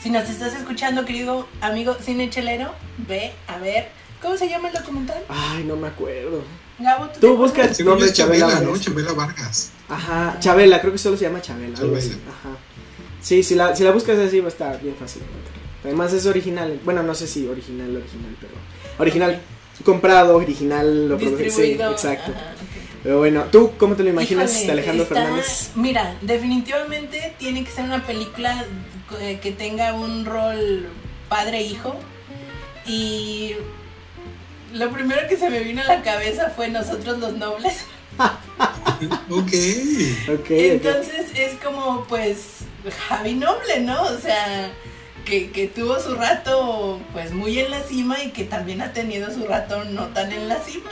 si nos estás escuchando, querido amigo cinechelero, ve a ver. ¿Cómo se llama el documental? Ay, no me acuerdo. Gabo, ¿tú, Tú buscas yo nombre es Chabela, Chabela ¿no? Vargas. Chabela Vargas. Ajá, Chabela, creo que solo se llama Chabela. algo así. Chabela. Ajá. Sí, si la, si la buscas así va a estar bien fácil. Además es original. Bueno, no sé si original, original, pero... Original, comprado, original, lo probé. Sí, Distribuido. exacto. Ajá. Pero bueno, ¿tú cómo te lo imaginas Híjole, de Alejandro está- Fernández? Mira, definitivamente tiene que ser una película eh, que tenga un rol padre-hijo. Y lo primero que se me vino a la cabeza fue Nosotros los Nobles. Ok. Ok, ok. Entonces es como, pues, Javi Noble, ¿no? O sea, que, que tuvo su rato, pues, muy en la cima y que también ha tenido su rato no tan en la cima.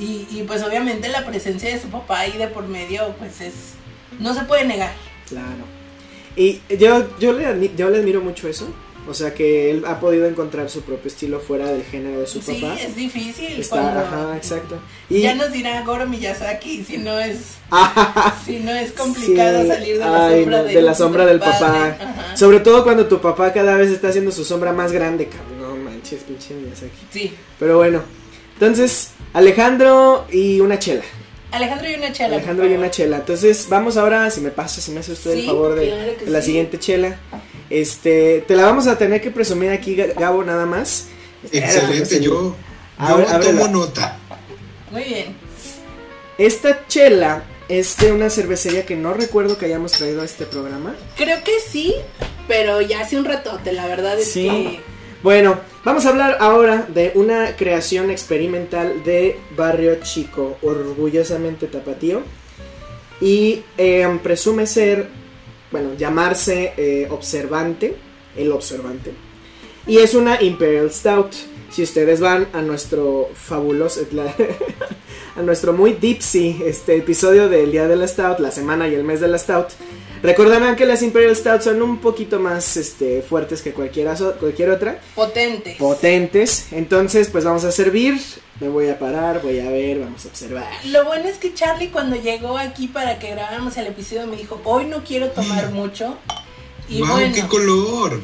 Y, y pues, obviamente, la presencia de su papá ahí de por medio, pues, es. No se puede negar. Claro. Y yo, yo, le, yo le admiro mucho eso. O sea, que él ha podido encontrar su propio estilo fuera del género de su sí, papá. es difícil. Está, cuando- ajá, exacto. Y, Ya nos dirá Goro Miyazaki si no es, si no es complicado sí. salir de la Ay, sombra, no, del, de la sombra del papá. Ajá. Sobre todo cuando tu papá cada vez está haciendo su sombra más grande, cabrón. No manches, pinche Miyazaki. Sí. Pero bueno, entonces, Alejandro y una chela. Alejandro y una chela. Alejandro y una chela. Entonces, vamos ahora, si me pasa, si me hace usted el favor de, claro que de la sí. siguiente chela. Este, te la vamos a tener que presumir aquí, Ga- Gabo, nada más. Excelente. Espérate, Yo, yo Abre- tomo nota. Muy bien. Esta chela es de una cervecería que no recuerdo que hayamos traído a este programa. Creo que sí, pero ya hace un ratote, la verdad es Sí. que. Bueno, vamos a hablar ahora de una creación experimental de Barrio Chico, orgullosamente tapatío. Y eh, presume ser, bueno, llamarse eh, Observante, el Observante. Y es una Imperial Stout. Si ustedes van a nuestro fabuloso, a nuestro muy dipsy este episodio del Día de la Stout, la semana y el mes de la Stout, Recordarán que las Imperial Stout son un poquito más este, fuertes que cualquiera, so- cualquier otra. Potentes. Potentes. Entonces, pues vamos a servir. Me voy a parar, voy a ver, vamos a observar. Lo bueno es que Charlie cuando llegó aquí para que grabáramos el episodio me dijo, hoy no quiero tomar mucho. Y ¡Wow, bueno, qué color!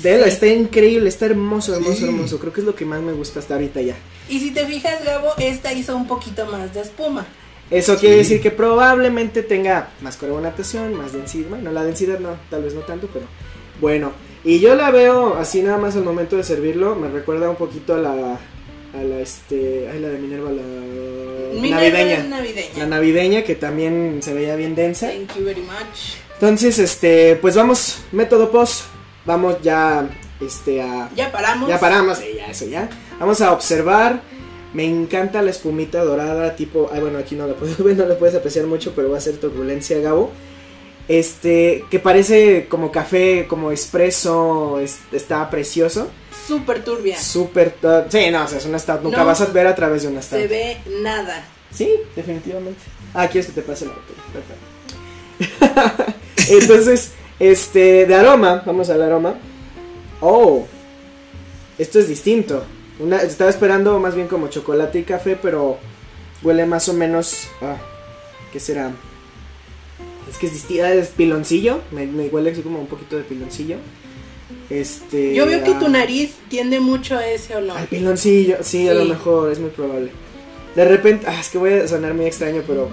Velo, está increíble, está hermoso, hermoso, Sí. hermoso. Creo que es lo que más me gusta hasta ahorita ya. y si te fijas Gabo, esta hizo un poquito más de espuma. Eso quiere decir que probablemente tenga más carbonatación, más densidad. Bueno, la densidad no, tal vez no tanto, pero bueno. Y yo la veo así nada más al momento de servirlo. Me recuerda un poquito a la. A la este. Ay, la de Minerva, la. Minerva navideña. navideña. La navideña que también se veía bien densa. Thank you very much. Entonces, este. Pues vamos, método post. Vamos ya. Este, a. Ya paramos. Ya paramos, eh, ya, eso ya. Vamos a observar. Me encanta la espumita dorada, tipo. Ay, bueno, aquí no la puedes no la puedes apreciar mucho, pero va a ser turbulencia, Gabo. Este, que parece como café, como espresso, es- está precioso. Súper turbia. Súper. Sí, no, o sea, es una stout. Nunca No. vas a ver a través de una stout. Se ve nada. Sí, definitivamente. Ah, quieres que te pase la botella. Perfecto. Entonces, este, de aroma, vamos al aroma. Oh, esto es distinto. Una, estaba esperando más bien como chocolate y café, pero huele más o menos. Ah, ¿Qué será? Es que es distinto. Es piloncillo. Me, me huele así como un poquito de piloncillo. Este. Yo veo que ah, tu nariz tiende mucho a ese olor. al piloncillo, sí, a lo mejor, es muy probable. De repente, ah, es que voy a sonar muy extraño, pero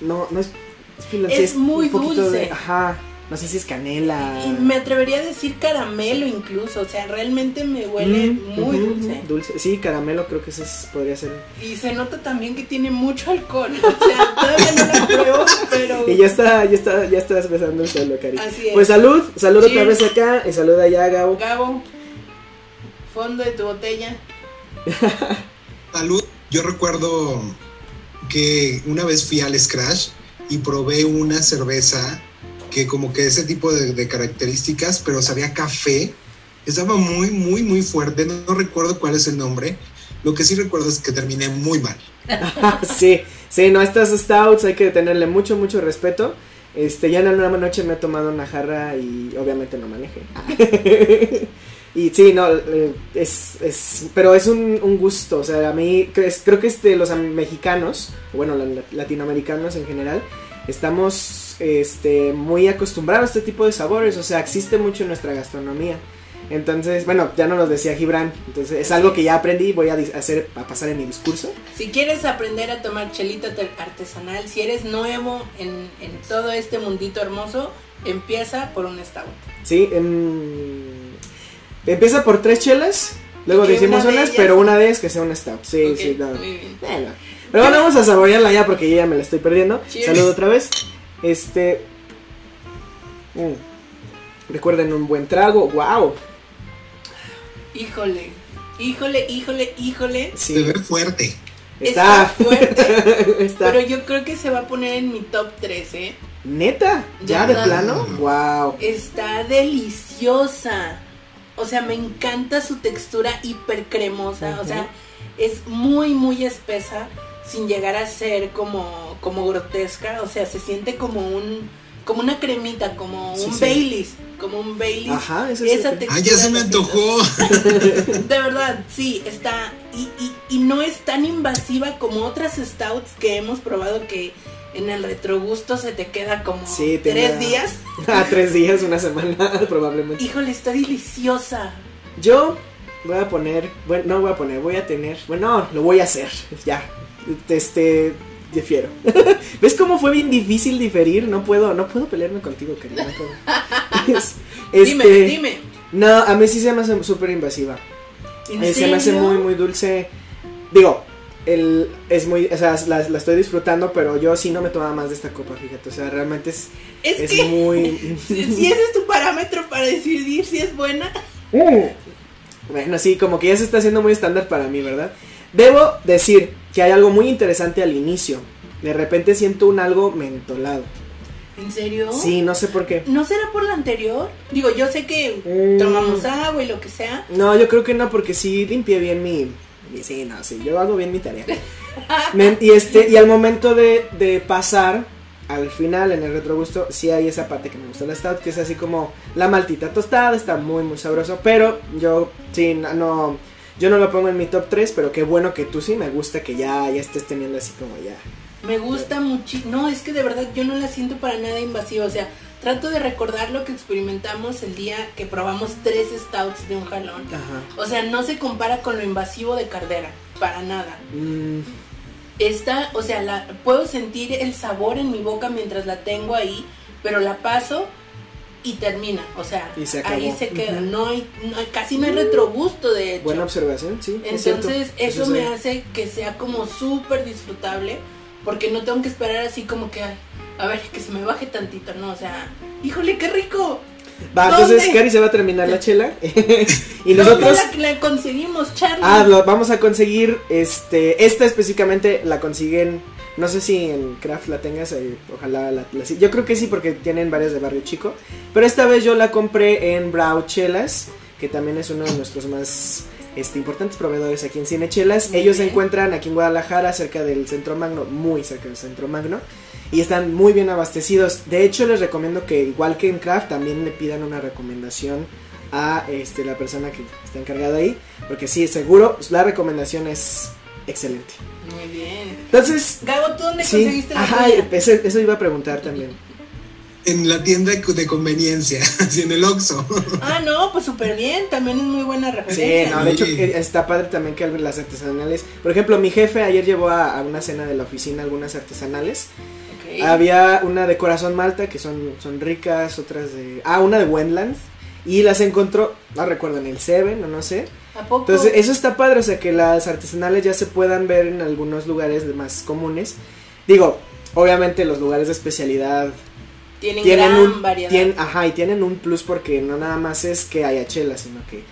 no, no es, es piloncillo. Es muy un dulce. de- ajá, no sé si es canela. Y me atrevería a decir caramelo incluso, o sea, realmente me huele Mm, muy dulce. Dulce, sí, caramelo creo que ese es- podría ser. Y se nota también que tiene mucho alcohol, o sea, todavía no la pruebo, pero... Y ya está, ya está, ya estás besando el suelo, Cari. Así es. Pues salud, salud otra vez acá y salud allá, Gabo. Gabo, fondo de tu botella. Salud. Yo recuerdo que una vez fui al Scratch y probé una cerveza que como que ese tipo de, características, pero sabía café. Estaba muy, muy, muy fuerte. No, recuerdo cuál es el nombre. Lo que sí recuerdo es que terminé muy mal. sí, sí, no, estas stouts hay que tenerle mucho, mucho respeto. Este, ya en una noche me he tomado una jarra y obviamente no manejé. y sí, no, eh, es, es, pero es un, un gusto, o sea, a mí cre- creo que este, los mexicanos, bueno, la- latinoamericanos en general, estamos este, muy acostumbrados a este tipo de sabores, o sea, existe mucho en nuestra gastronomía. Entonces, bueno, ya nos lo decía Gibran, entonces es algo que ya aprendí y voy a hacer, a pasar en mi discurso. Si quieres aprender a tomar chelita te- artesanal, si eres nuevo en, en todo este mundito hermoso, empieza por un stout. Sí, em, empieza por tres chelas, luego decimos una de unas, ellas- pero una de ellas que sea un stout. Sí, sí, no. muy bien. Bueno, pero bueno, vamos a saborearla ya porque yo ya me la estoy perdiendo. Cheers. Saludo otra vez. Este. mm, Recuerden un buen trago. ¡Wow! Híjole, híjole, híjole, híjole. Se Sí, ve fuerte. está. Está fuerte. está. Pero yo creo que se va a poner en mi top 3, ¿eh? ¿Neta? ¿Ya Ya. de plano? ¡Wow! Está deliciosa. O sea, me encanta su textura hiper cremosa. O sea, es muy, muy espesa sin llegar a ser como, como grotesca. O sea, se siente como un como una cremita, como Sí, un sí. Baileys, como un Baileys. Ajá, eso Esa textura Ah, ya se me antojó. De verdad, sí, está. Y, y, y no es tan invasiva como otras stouts que hemos probado que en el retrogusto se te queda como Sí, tres días. Ah, tres días, una semana, probablemente. Híjole, está deliciosa. Yo voy a poner, bueno, no voy a poner, voy a tener, bueno, no, lo voy a hacer, ya, este, difiero. ¿Ves cómo fue bien difícil diferir? No puedo, no puedo pelearme contigo, cariño. no puedo. Es- dime, este, dime. No, a mí sí se me hace súper invasiva. ¿En Eh, se me hace muy, muy dulce. Digo, el, es muy, o sea, la, la estoy disfrutando, pero yo sí no me tomaba más de esta copa, fíjate, o sea, realmente es, Es, es que muy... si si ese es tu parámetro para decidir si es buena. Bueno, sí, como que ya se está haciendo muy estándar para mí, ¿verdad? Debo decir que hay algo muy interesante al inicio. De repente siento un algo mentolado. ¿En serio? Sí, no sé por qué. ¿No será por la anterior? Digo, yo sé que Mm. tomamos agua y lo que sea. No, yo creo que no, porque sí limpié bien mi... mi- Sí, no, sí, yo hago bien mi tarea. Me- y este, y al momento de, de pasar al final, en el retrogusto, sí hay esa parte que me gusta la stout, que es así como la maltita tostada, está muy, muy sabroso. Pero yo, sí, no, no- yo no lo pongo en mi top 3, pero qué bueno que tú sí, me gusta que ya, ya estés teniendo así como ya. Me gusta muchísimo. No, es que de verdad yo no la siento para nada invasiva. O sea, trato de recordar lo que experimentamos el día que probamos tres stouts de un jalón. Ajá. O sea, no se compara con lo invasivo de Cardera. Para nada. Mm, Esta, o sea, la, puedo sentir el sabor en mi boca mientras la tengo ahí, pero la paso y termina. O sea, Y se ahí se queda. No, hay, no hay- casi no hay retrogusto, de hecho. buena observación, sí. es. Entonces, eso me hace que sea como súper disfrutable, porque no tengo que esperar así como que, a ver, que se me baje tantito, ¿no? O sea, híjole, qué rico. Va, ¿Dónde? entonces Cari se va a terminar la chela. y ¿Dónde nosotros. la, la conseguimos, Charlie? Ah, lo vamos a conseguir. Este. Esta específicamente la consiguen. No sé si en Craft la tengas. eh, ojalá la, la- Yo creo que sí, porque tienen varias de Barrio Chico. Pero esta vez yo la compré en Brau Chelas. Que también es uno de nuestros más. Este, importantes proveedores aquí en Cinechelas. Muy Ellos se encuentran aquí en Guadalajara, cerca del Centro Magno, muy cerca del Centro Magno. Y están muy bien abastecidos. De hecho, les recomiendo que, igual que en Craft, también le pidan una recomendación a este, la persona que está encargada ahí. Porque sí, seguro, la recomendación es excelente. Muy bien. Entonces, Gabo, ¿tú dónde sí, conseguiste la ajá, eso, eso iba a preguntar también. En la tienda de conveniencia, así en el Oxxo. Ah, no, pues súper bien, también es muy buena Sí, referencia. no, de hecho Sí. eh, está padre también que las artesanales. Por ejemplo, mi jefe ayer llevó a, a una cena de la oficina algunas artesanales. Había una de corazón malta que son, son ricas, otras de... Ah, una de Wendland. Y las encontró, no recuerdo, en el Seven o no sé. ¿A poco? Entonces, eso está padre, o sea, que las artesanales ya se puedan ver en algunos lugares de- más comunes. Digo, obviamente los lugares de especialidad tienen, tienen gran un variedad. ajá, y tienen un plus porque no nada más es que haya chela, sino que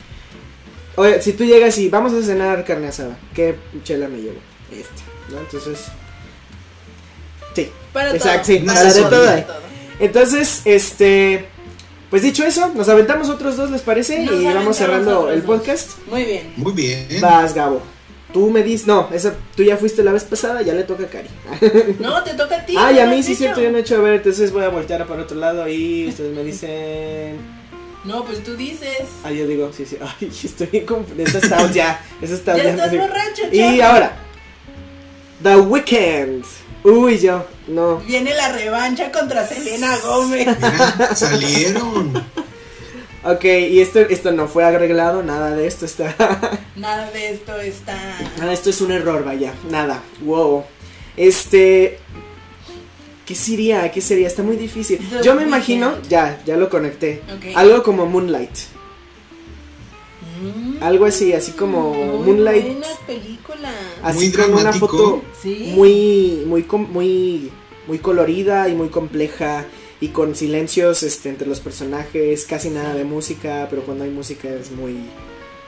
Oye, si tú llegas y vamos a cenar carne asada, ¿qué chela me llevo? Esta, ¿no? Entonces Sí. Para Exacto, todo, sí, para de todo, para hay. todo. Entonces, este pues dicho eso, nos aventamos otros dos, ¿les parece? Nos y vamos cerrando el dos. podcast. Muy bien. Muy bien. Vas, Gabo. Tú me dices, no, esa, tú ya fuiste la vez pasada, ya le toca a Cari. No, te toca a ti. Ah, y ¿no a mí sí es dicho? cierto, yo no he hecho a ver, entonces voy a voltear para otro lado y ustedes me dicen... No, pues tú dices. Ah, yo digo, sí, sí, ay, estoy bien confundido, esa está ya, esa está Ya ya estás borracho, Y ahora, The Weeknd. Uy, yo, no. Viene la revancha contra Selena Gómez. Salieron. Ok, y esto, esto no fue arreglado, nada de esto está... Nada de esto está. Nada, esto es un error, vaya, nada, wow. Este... ¿Qué sería? ¿Qué sería? Está muy difícil. The Yo me imagino, ya, ya lo conecté. Ok. Algo como Moonlight. Mm, Algo así, así como muy Moonlight. Buena película. Así Muy con una foto Sí. muy, muy, com- muy, muy colorida y muy compleja y con silencios este, entre los personajes, casi nada de música, pero cuando hay música es muy,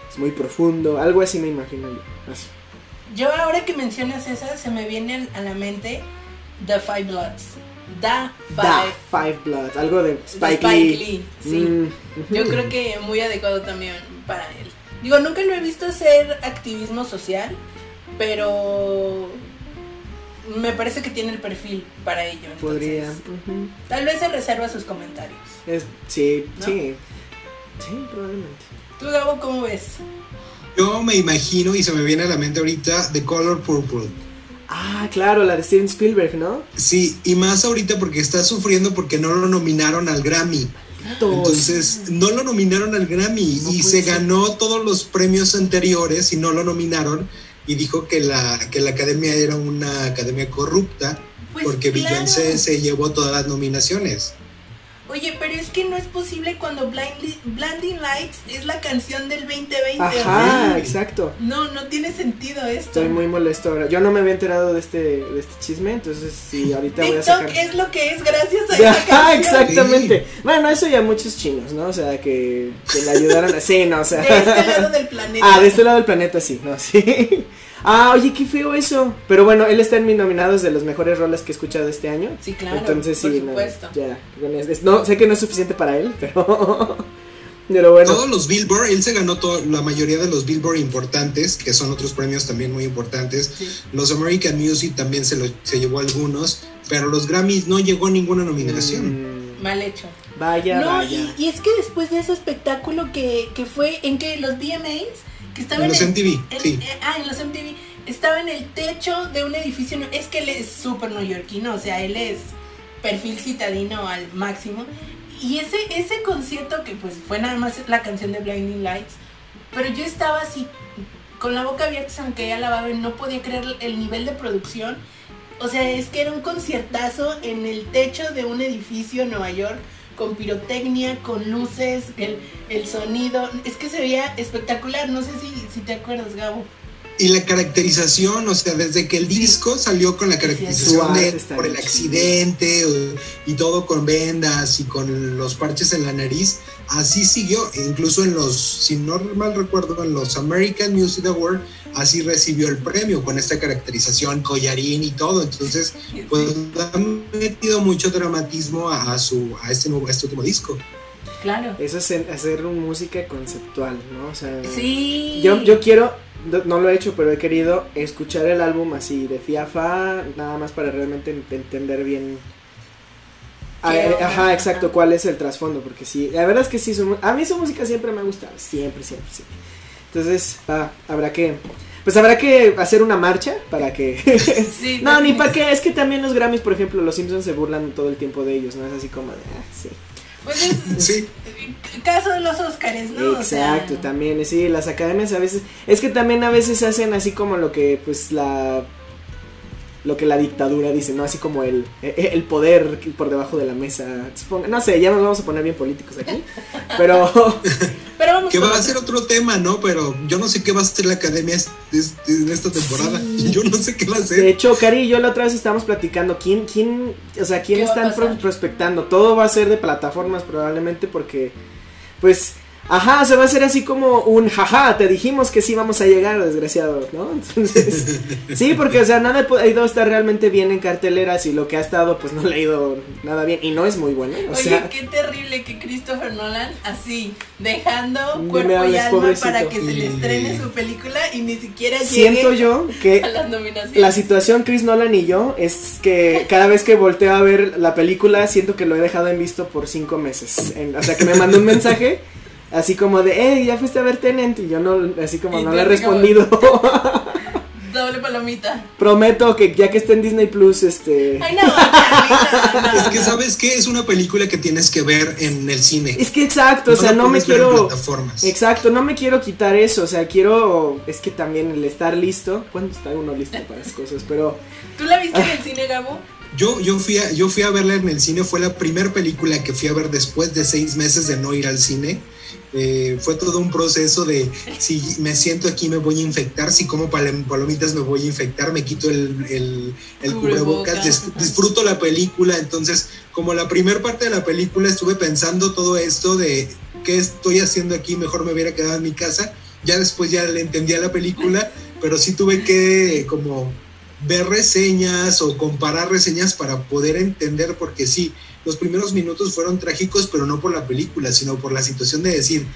es muy profundo, algo así me imagino yo. Así. Yo ahora que mencionas esa, se me viene a la mente The Five Bloods. The Five. Da, Five Blood, algo de Spike, Spike Lee. Lee, sí. Mm, ujú. Yo creo que muy adecuado también para él. Digo, nunca lo he visto hacer activismo social, pero me parece que tiene el perfil para ello. entonces, Podría. Tal vez se reserva sus comentarios. Es- sí, ¿No? sí. Sí, probablemente. ¿Tú, Gabo, cómo ves? Yo me imagino y se me viene a la mente ahorita The Color Purple. Ah, claro, la de Steven Spielberg, ¿no? Sí, y más ahorita porque está sufriendo porque no lo nominaron al Grammy. Entonces, no lo nominaron al Grammy No y se ser. ganó todos los premios anteriores y no lo nominaron y dijo que la, que la academia era una academia corrupta Pues porque claro. Beyoncé se llevó todas las nominaciones. Oye, pero es que no es posible cuando Blindly- Blinding Lights es la canción del 2020. o Ajá, exacto. No, no tiene sentido esto. Estoy muy molesto ahora. Yo no me había enterado de este, de este chisme, entonces sí, ahorita voy a TikTok sacar. es lo que es gracias a esa canción. exactamente. Bueno, eso ya muchos chinos, ¿no? O sea, que, que le ayudaran a... Sí, no, o sea... De este lado del planeta. Ah, de este lado del planeta sí, no, sí. Ah, oye, qué feo eso. Pero bueno, él está en mis nominados de los mejores roles que he escuchado este año. Sí, claro. Entonces por sí, no, supuesto. ya. no, sé que no es suficiente para él, pero... Pero bueno. Todos los Billboard, él se ganó todo, la mayoría de los Billboard importantes, que son otros premios también muy importantes. Sí. Los American Music también se, lo, se llevó algunos, pero los Grammys no llegó a ninguna nominación. Mm, Mal hecho. vaya, no, vaya. y, y es que después de ese espectáculo que, que fue en que los VMAs, que estaban En los en, MTV, en- sí. eh, ah, en los MTV, estaba en el techo de un edificio, es que él es súper neoyorquino, o sea, él es perfil citadino al máximo, y ese, ese concierto que pues fue nada más la canción de Blinding Lights, pero yo estaba así, con la boca abierta, aunque ella lavaba y no podía creer el nivel de producción, o sea, es que era un conciertazo en el techo de un edificio en Nueva York con pirotecnia, con luces, el, el sonido. Es que se veía espectacular. No sé si, si te acuerdas, Gabo. Y la caracterización, o sea, desde que el disco salió con la caracterización de por el accidente o- y todo con vendas y con los parches en la nariz, así siguió. E incluso en los, si no mal recuerdo, en los American Music Awards, así recibió el premio con esta caracterización, collarín y todo. Entonces, pues ha metido mucho dramatismo a, a su, a este nuevo, a este último disco. Claro. Eso es hacer un música conceptual, ¿no? O sea, Sí. yo, yo quiero, no, lo he hecho, pero he querido escuchar el álbum así de Fiafa, nada más para realmente en- entender bien. Ah, ¿Qué eh, ajá, exacto, cuál es el trasfondo, porque sí, la verdad es que sí, su a mí su música siempre me ha gustado, siempre, siempre, siempre. Entonces, ah, habrá que, pues habrá que hacer una marcha para que... Sí, no, ni para qué, es que también los Grammys, por ejemplo, los Simpsons se burlan todo el tiempo de ellos, ¿no? Es así como de, ah, sí. Pues es Sí, caso de los Óscares, ¿no? O sea, Exacto, también, sí, las academias a veces, es que también a veces hacen así como lo que, pues, la, lo que la dictadura dice, ¿no? Así como el, e, el poder por debajo de la mesa, supongo- no sé, ya nos vamos a poner bien políticos aquí, pero, Pero vamos que va a ser otro tema, ¿no? Pero yo no sé qué va a hacer la academia en esta temporada. Sí. Yo no sé qué va a de hacer. hecho, Cari y yo la otra vez estábamos platicando, ¿quién, quién, o sea, quién ¿Qué va a están prospectando? Todo va a ser de plataformas probablemente porque, pues... Ajá, se va a hacer así como un jaja, te dijimos que sí vamos a llegar, desgraciado, ¿no? Entonces, sí, porque, o sea, nada ha ido a estar realmente bien en carteleras y lo que ha estado, pues no le ha ido nada bien y no es muy bueno, o Oye, sea, qué terrible que Christopher Nolan así, dejando cuerpo me y hables, alma pobrecito. para que se le estrene su película y ni siquiera siento llegue yo que a las nominaciones. la situación Chris Nolan y yo es que cada vez que volteo a ver la película siento que lo he dejado en visto por cinco meses, En- o sea, que me mandó un mensaje. Así como de, hey, ya fuiste a ver Tenant y yo no, así como Y no le he respondido. Doble palomita. Prometo que ya que esté en Disney Plus, este... Ay, no, no. Es que, ¿sabes qué? Es una película que tienes que ver en el cine. Es que exacto, o sea, no me quiero... plataformas. Exacto, no me quiero quitar eso, o sea, quiero... Es que también el estar listo, ¿cuándo está uno listo para las cosas? Pero... ¿Tú la viste en el cine, Gabo? Yo, yo, fui a, yo fui a verla en el cine, fue la primera película que fui a ver después de seis meses de no ir al cine. Eh, fue todo un proceso de si me siento aquí me voy a infectar, si como pal- palomitas me voy a infectar, me quito el, el, el Cubrebocas, disfruto la película. Entonces, como la primera parte de la película estuve pensando todo esto de qué estoy haciendo aquí, mejor me hubiera quedado en mi casa. Ya después ya le entendía la película, pero sí tuve que como ver reseñas o comparar reseñas para poder entender, porque sí, los primeros minutos fueron trágicos, pero no por la película, sino por la situación de decir,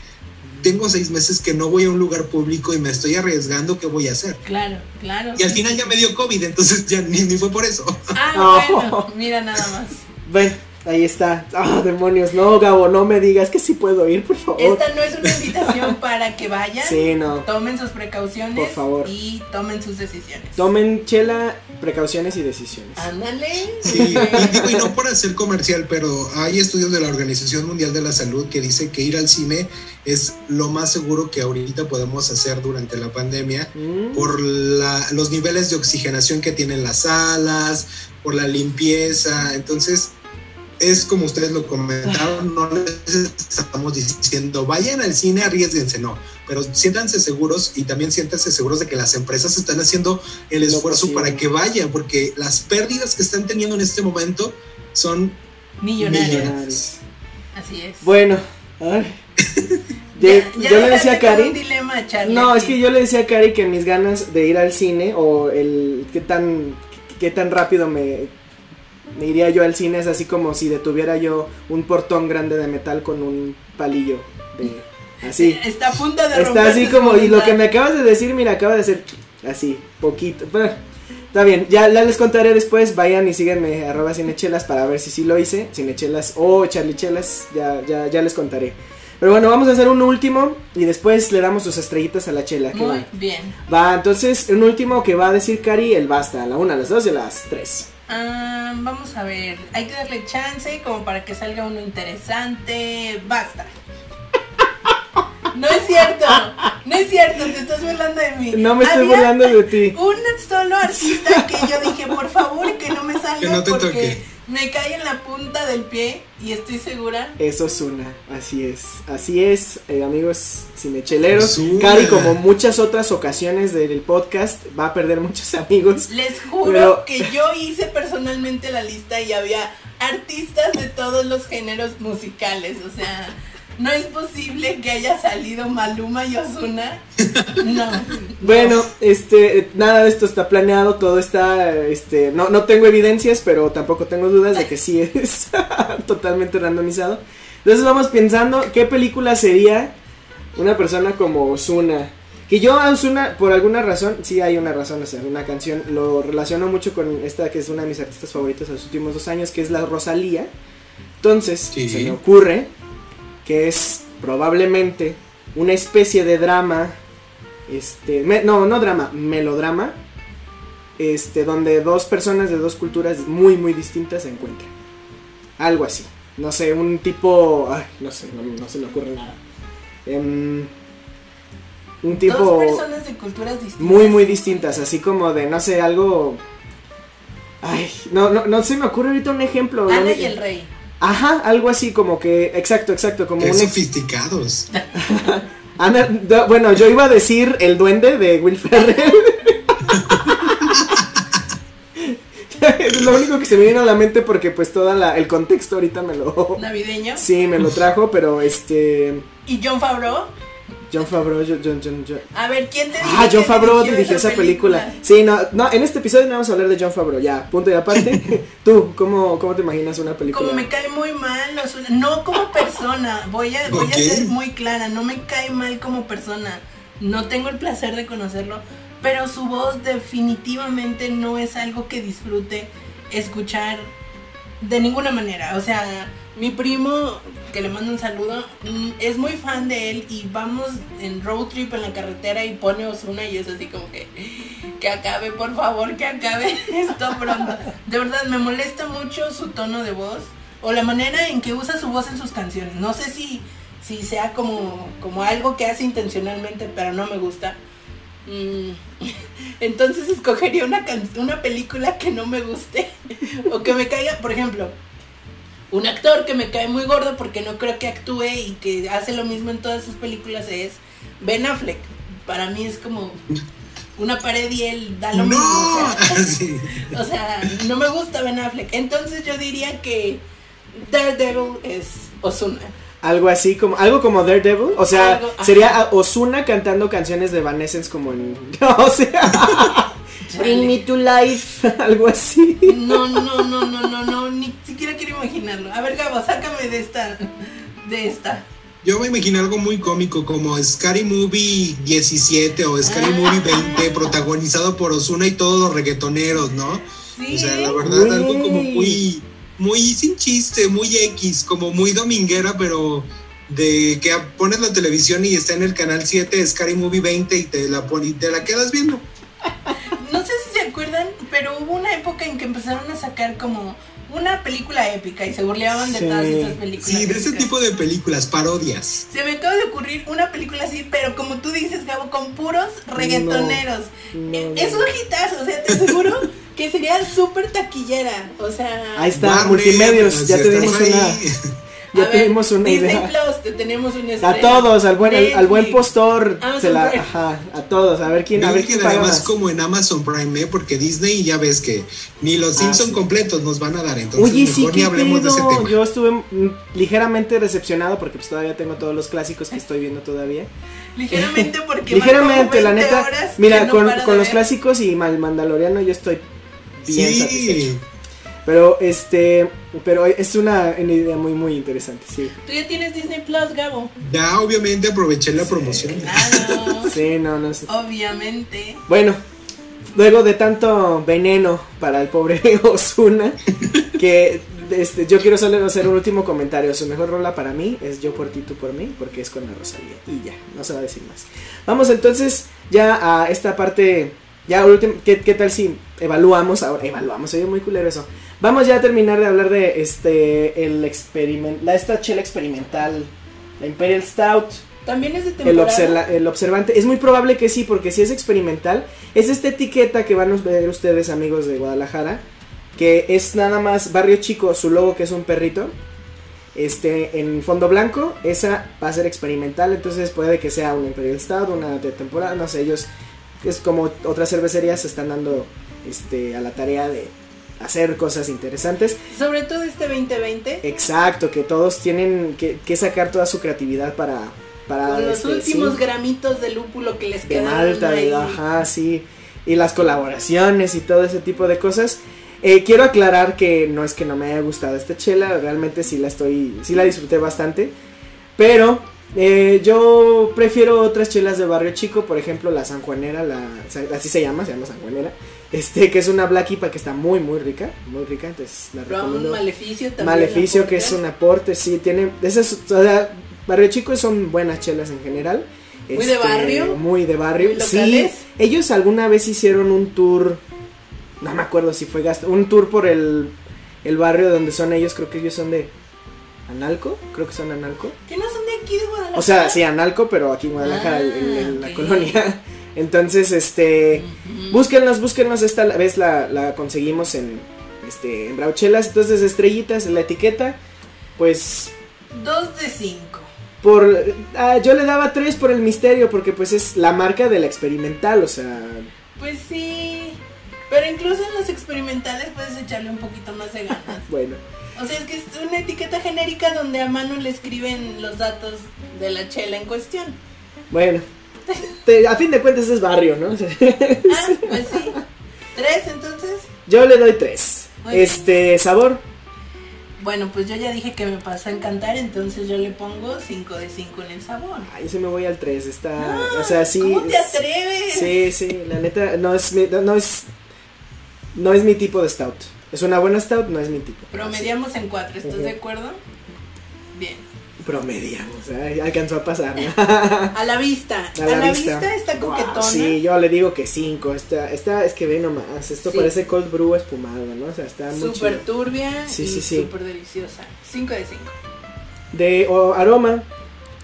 tengo seis meses que no voy a un lugar público y me estoy arriesgando, ¿qué voy a hacer? Claro, claro. Y al final ya me dio COVID, entonces ya ni, ni fue por eso. Ah, bueno, mira nada más. Bueno, ahí está. Ah, demonios, no, Gabo, no me digas que sí puedo ir, por favor. Esta no es una invitación para que vayan. Sí, no. Tomen sus precauciones Por favor. y tomen sus decisiones. Tomen chela, precauciones y decisiones. Ándale. Sí, y digo, y no por hacer comercial, pero hay estudios de la Organización Mundial de la Salud que dice que ir al cine es lo más seguro que ahorita podemos hacer durante la pandemia Mm. por la- los niveles de oxigenación que tienen las salas, por la limpieza. Entonces, es como ustedes lo comentaron, no les estamos diciendo, vayan al cine, arriesguense, no, pero siéntanse seguros y también siéntanse seguros de que las empresas están haciendo el esfuerzo para que vayan, porque las pérdidas que están teniendo en este momento son. Millonarios. Así es. Bueno, ay. Ya- Yo, ya yo le decía a Cari. un dilema, Charlie, No, es que yo le decía a Cari que mis ganas de ir al cine o el qué tan qué tan rápido me iría yo al cine es así como si detuviera yo un portón grande de metal con un palillo de- así. Está a punto de Está así como, y lo que me acabas de decir, mira, acaba de ser así, poquito. Bueno, está bien, ya, ya les contaré después. Vayan y síganme, arroba cinechelas, para ver si sí lo hice. Cinechelas o charlichelas, ya, ya, ya les contaré. Pero bueno, vamos a hacer un último y después le damos sus estrellitas a la chela. ¿qué Muy va? bien. Va, entonces, un último que va a decir Cari, el basta, a la una, a las dos y a las tres. Ah, vamos a ver. Hay que darle chance como para que salga uno interesante. Basta. No es cierto. No es cierto. Te estás burlando de mí. No me estoy Había burlando de ti. Un solo artista que yo dije, por favor, que no me salga Que no te porque toque. Me cae en la punta del pie y estoy segura. Eso es una, así es, así es, eh, amigos cinecheleros. Cari, como muchas otras ocasiones del podcast, va a perder muchos amigos. Les juro Pero- que yo hice personalmente la lista y había artistas de todos los géneros musicales. O sea, no es posible que haya salido Maluma y Ozuna. No. Bueno, este, nada de esto está planeado, todo está, este, no, no tengo evidencias, pero tampoco tengo dudas de que sí es totalmente randomizado. Entonces vamos pensando, ¿qué película sería una persona como Ozuna? Que yo a Ozuna, por alguna razón, sí hay una razón, o sea, una canción, lo relaciono mucho con esta que es una de mis artistas favoritos de los últimos dos años, que es la Rosalía. Entonces, Sí. se me ocurre que es probablemente una especie de drama, este, me- no, no drama, melodrama, este, donde dos personas de dos culturas muy, muy distintas se encuentran. Algo así. No sé, un tipo, ay, no sé, no, no se me ocurre nada. Em, un Dos tipo personas de culturas distintas. muy, muy distintas, así como de, no sé, algo... Ay, no, no, no se me ocurre ahorita un ejemplo. Ana y el rey. Ajá, algo así como que, exacto, exacto, como Qué un... sofisticados. Ana- do- bueno, yo iba a decir el duende de Will Ferrell. es lo único que se me vino a la mente porque pues todo el contexto ahorita me lo... Navideño. Sí, me lo trajo, pero este... Y John Favreau. John Favreau, yo- John, John, John- A ver, ¿quién te dijo Ah, John Favreau dirigió esa película. Sí, no, no, en este episodio no vamos a hablar de John Favreau, ya, punto y aparte. Tú, ¿cómo, ¿cómo te imaginas una película? Como me cae muy mal, no como persona, voy a, voy a ser muy clara, no me cae mal como persona, no tengo el placer de conocerlo, pero su voz definitivamente no es algo que disfrute escuchar de ninguna manera, o sea, mi primo, que le mando un saludo, mm, es muy fan de él y vamos en road trip en la carretera y pone Osuna y es así como que que acabe, por favor, que acabe esto pronto. De verdad, me molesta mucho su tono de voz o la manera en que usa su voz en sus canciones. No sé si, si sea como, como algo que hace intencionalmente, pero no me gusta. Mm, Entonces escogería una, una película que no me guste o que me caiga, por ejemplo, un actor que me cae muy gordo porque no creo que actúe y que hace lo mismo en todas sus películas es Ben Affleck. Para mí es como una pared y él da lo mismo. o No, sea, Sí. o sea, no me gusta Ben Affleck. Entonces yo diría que Daredevil es Ozuna. Algo así como, algo como Daredevil, o sea, Algo, sería Osuna cantando canciones de Evanescence como en, o sea, Bring me to life, algo así. No, no, no, no, no, no, ni siquiera imaginarlo. A ver, Gabo, sácame de esta, de esta. Yo me imagino algo muy cómico como Scary Movie 17 o Scary Ah. Movie 20 protagonizado por Osuna y todos los reggaetoneros, ¿no? Sí. O sea, la verdad, algo como muy, muy sin chiste, muy X, como muy dominguera, pero de que pones la televisión y está en el canal 7 Scary Movie 20 y te la, y te la quedas viendo. No sé si se acuerdan, pero hubo una época en que empezaron a sacar como una película épica y se burleaban de Sí. todas esas películas. Sí, de ese tipo de películas, parodias. Se me acaba de ocurrir una película así, pero como tú dices, Gabo, con puros reggaetoneros. No, Eh, no. Es un hitazo, o sea, te aseguro que sería súper taquillera. O sea, Ahí está, multimedios, ya tuvimos ahí. una, ya a ver, tuvimos una Disney idea. Plus, te tenemos una A estrella. todos, al buen, al, al buen postor, se la, ajá, a todos, a ver quién, a ver quién paga más más. como en Amazon Prime, ¿eh? porque Disney ya ves que ni los Ah, Simpson sí. completos nos van a dar, entonces Oye, sí, mejor ni qué hablemos de ese tema. Yo estuve ligeramente decepcionado porque pues todavía tengo todos los clásicos que estoy viendo todavía. Ligeramente porque Ligeramente, la van como 20 neta. Mira, no con, con los ver. clásicos y Mal Mandaloriano yo estoy bien satisfecho. Pero este, pero es una, una idea muy muy interesante, sí. Tú ya tienes Disney Plus, Gabo. Ya obviamente aproveché la promoción. Claro. Sí, no, no sé. Obviamente. Bueno, luego de tanto veneno para el pobre Osuna, que este, yo quiero solo hacer un último comentario. Su mejor rola para mí es Yo por ti, tú por mí, porque es con la Rosalía. Y ya, no se va a decir más. Vamos entonces ya a esta parte. Ya, último, ¿qué, ¿qué tal si evaluamos ahora? Evaluamos, oye, muy culero eso. Vamos ya a terminar de hablar de este, el experiment, la, esta chela experimental, la Imperial Stout. También es de El, temporada. observa- el observante. Es muy probable que sí, porque si es experimental, es esta etiqueta que van a ver ustedes, amigos de Guadalajara, que es nada más Barrio Chico, su logo que es un perrito. Este, en fondo blanco, esa va a ser experimental, entonces puede que sea una Imperial Stout, una de temporada, no sé, ellos, es como otras cervecerías se están dando este, a la tarea de hacer cosas interesantes. Sobre todo este 2020. Exacto, que todos tienen que, que sacar toda su creatividad para... para Con los este, últimos sí. gramitos de lúpulo que les de quedaron Malta, ahí. de, ajá, sí, y las colaboraciones y todo ese tipo de cosas. Eh, quiero aclarar que no es que no me haya gustado esta chela, realmente sí la estoy, sí la disfruté bastante, pero eh, yo prefiero otras chelas de barrio chico, por ejemplo la sanjuanera, la, así se llama, se llama sanjuanera, este que es una black IPA que está muy muy rica, muy rica, entonces la Pero recomiendo. maleficio también. Maleficio que es un aporte, sí, tiene, esas, o sea, barrio chico son buenas chelas en general. Muy de barrio, Muy de barrio. muy sí, ellos alguna vez hicieron un tour, no me acuerdo si fue gasto, un tour por el, el barrio donde son ellos, creo que ellos son de Analco, creo que son Analco. Que no son de aquí de Guadalajara. O sea, sí, Analco, pero aquí en Guadalajara, Ah, en, en la colonia. Entonces, este, búsquenlos, búsquenlos, esta vez la, la conseguimos en, este, en Brauchelas, entonces estrellitas, la etiqueta, pues Dos de cinco. por ah, yo le daba tres por el misterio porque pues es la marca de la experimental o sea Pues sí. Pero incluso en los experimentales puedes echarle un poquito más de ganas. bueno O sea, es que es una etiqueta genérica donde a mano le escriben los datos de la chela en cuestión. bueno Te- a fin de cuentas es barrio no Ah, pues sí. ¿Tres entonces? yo le doy tres Muy bien. este sabor Bueno, pues yo ya dije que me pasó a encantar, entonces yo le pongo 5 de 5 en el sabor. ahí se me voy al tres está o sea sí ¿Cómo te es- atreves? sí sí la neta no es mi, no es no es mi tipo de stout es una buena stout no es mi tipo Promediamos en 4, ¿estás de acuerdo? Bien. Promediamos ¿eh? alcanzó a pasar ¿no? A la vista. A la, vista. está Wow, coquetona. sí, yo le digo que 5. Esta, esta es que ve nomás. Esto Sí. parece cold brew espumado, ¿no? O sea, está muy Súper turbia Sí, y sí, sí. súper deliciosa. 5 de 5. De o, aroma,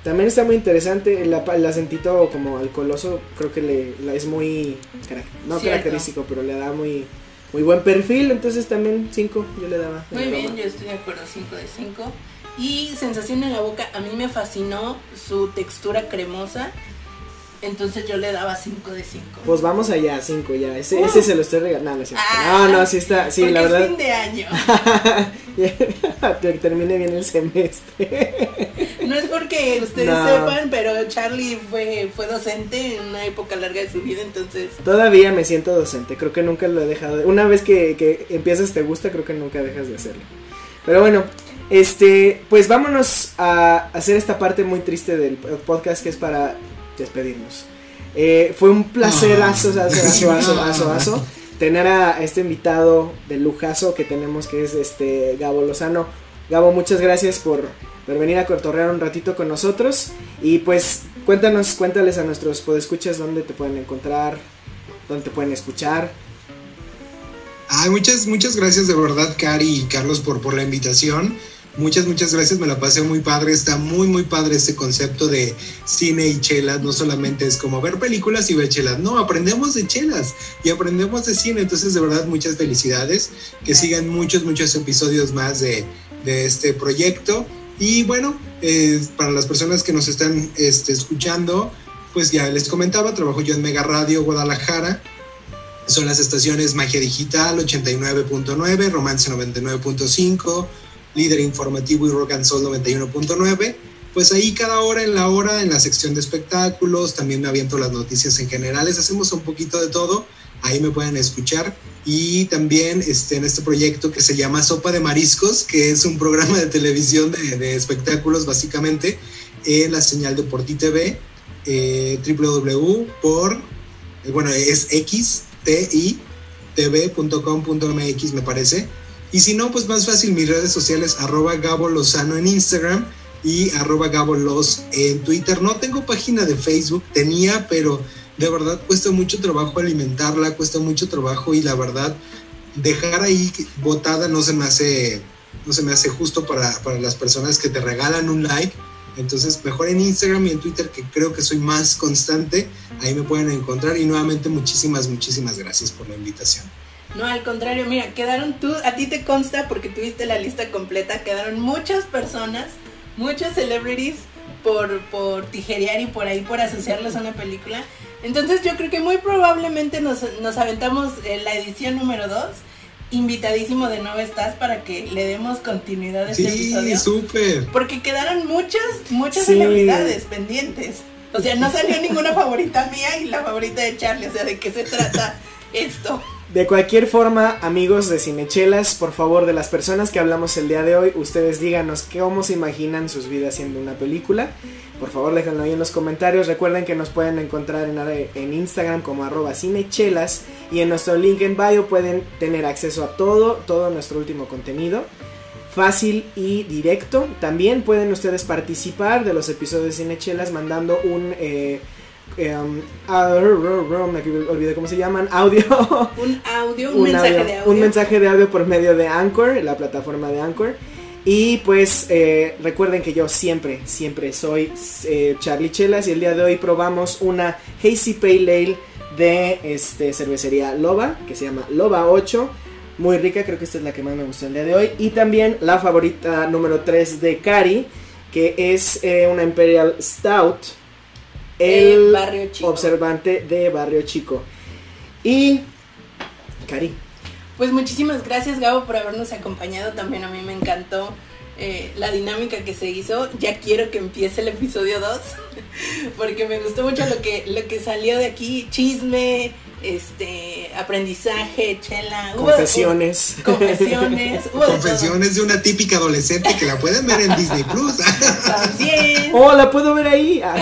también está muy interesante. El, el acentito como alcoholoso, creo que le, la- es muy. No Cierto. característico, pero le da muy, muy buen perfil. Entonces también 5 yo le daba. Muy bien, yo estoy de acuerdo, 5 de 5. Y sensación en la boca, a mí me fascinó su textura cremosa. Entonces yo le daba 5 de 5. Pues vamos allá, 5 ya. Ese, Uh. ese se lo estoy regalando. No, es cierto. Ah. no, no, sí está. Sí, la es verdad. fin de año. que termine bien el semestre. No es porque ustedes No. sepan, pero Charlie fue, fue docente en una época larga de su vida, entonces Todavía me siento docente, creo que nunca lo he dejado. de- Una vez que, que empiezas te gusta, creo que nunca dejas de hacerlo. Pero bueno, este, pues vámonos a hacer esta parte muy triste del podcast que es para despedirnos. Eh, fue un placer, Ah. aso, aso, aso, aso, tener a este invitado de lujazo que tenemos que es este Gabo Lozano. Gabo, muchas gracias por, por venir a cotorrear un ratito con nosotros. Y pues cuéntanos, cuéntales a nuestros podescuchas dónde te pueden encontrar, dónde te pueden escuchar. Ay, muchas, muchas gracias de verdad, Cari y Carlos, por, por la invitación. Muchas, muchas gracias, me la pasé muy padre. Está muy, muy padre este concepto de cine y chelas. No solamente es como ver películas y ver chelas, no, aprendemos de chelas y aprendemos de cine. Entonces, de verdad, muchas felicidades. Que sigan muchos, muchos episodios más de, de este proyecto. Y bueno, eh, para las personas que nos están este, escuchando, pues ya les comentaba, trabajo yo en Mega Radio Guadalajara. Son las estaciones Magia Digital 89.9, Romance 99.5, Líder Informativo y Rock and Soul 91.9. Pues ahí cada hora en la hora, en la sección de espectáculos, también me aviento las noticias en generales, hacemos un poquito de todo. ahí me pueden escuchar. Y también este, en este proyecto que se llama Sopa de Mariscos, que es un programa de televisión de, espectáculos básicamente, en la señal de Porti TV, eh, www por, eh, bueno, es xti.tv.com.mx me parece. Y si no, pues más fácil, mis redes sociales, arroba Gabo Lozano en Instagram y arroba Gabo Loz en Twitter. No tengo página de Facebook, tenía, pero de verdad cuesta mucho trabajo alimentarla, cuesta mucho trabajo y la verdad dejar ahí botada no se me hace, no se me hace justo para, para las personas que te regalan un like. Entonces, mejor en Instagram y en Twitter, que creo que soy más constante, ahí me pueden encontrar. Y nuevamente, muchísimas, muchísimas gracias por la invitación. No, al contrario, mira, quedaron tú, a ti te consta porque tuviste la lista completa, quedaron muchas personas, muchos celebrities por, por tijerear y por ahí por asociarlos a una película. Entonces yo creo que muy probablemente nos, nos aventamos en la edición número 2. Invitadísimo de nuevo estás para que le demos continuidad a este Sí, episodio. súper. Porque quedaron muchas, muchas Sí. celebridades pendientes. O sea, no salió ninguna favorita mía y la favorita de Charlie. O sea, ¿de qué se trata esto? De cualquier forma, amigos de Cinechelas, por favor, de las personas que hablamos el día de hoy, ustedes díganos cómo se imaginan sus vidas siendo una película. Por favor, déjenlo ahí en los comentarios. Recuerden que nos pueden encontrar en, Instagram como arroba cinechelas y en nuestro link en bio pueden tener acceso a todo, todo nuestro último contenido. Fácil y directo. También pueden ustedes participar de los episodios de Cinechelas mandando un... eh, ah, me olvidé cómo se llaman, audio Un audio, un, un mensaje audio- de audio. un mensaje de audio por medio de Anchor, la plataforma de Anchor. Y pues eh, recuerden que yo siempre, siempre soy eh, Charlie Chelas y el día de hoy probamos una Hazy Pale Ale de este, cervecería Loba, que se llama Loba 8. Muy rica, creo que esta es la que más me gustó el día de hoy. Y también la favorita número 3 de Cari, que es eh, una Imperial Stout. De El Barrio Chico. observante de Barrio Chico. Y Cari. Pues muchísimas gracias Gabo por habernos acompañado. También a mí me encantó eh, la dinámica que se hizo. Ya quiero que empiece el episodio 2 porque me gustó mucho lo que lo que salió de aquí, chisme, este aprendizaje, chela, Confesiones. hubo- confesiones, hubo. Confesiones de una típica adolescente que la pueden ver en Disney Plus. También. Oh, la puedo ver ahí. Ah.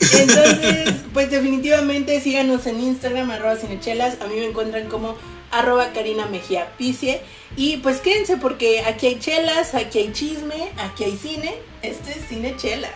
Entonces, pues definitivamente síganos en Instagram, arroba cinechelas. A mí me encuentran como arroba Karina Mejía Picie. Y pues quédense porque aquí hay chelas, aquí hay chisme, aquí hay cine. Este es Cine Chela.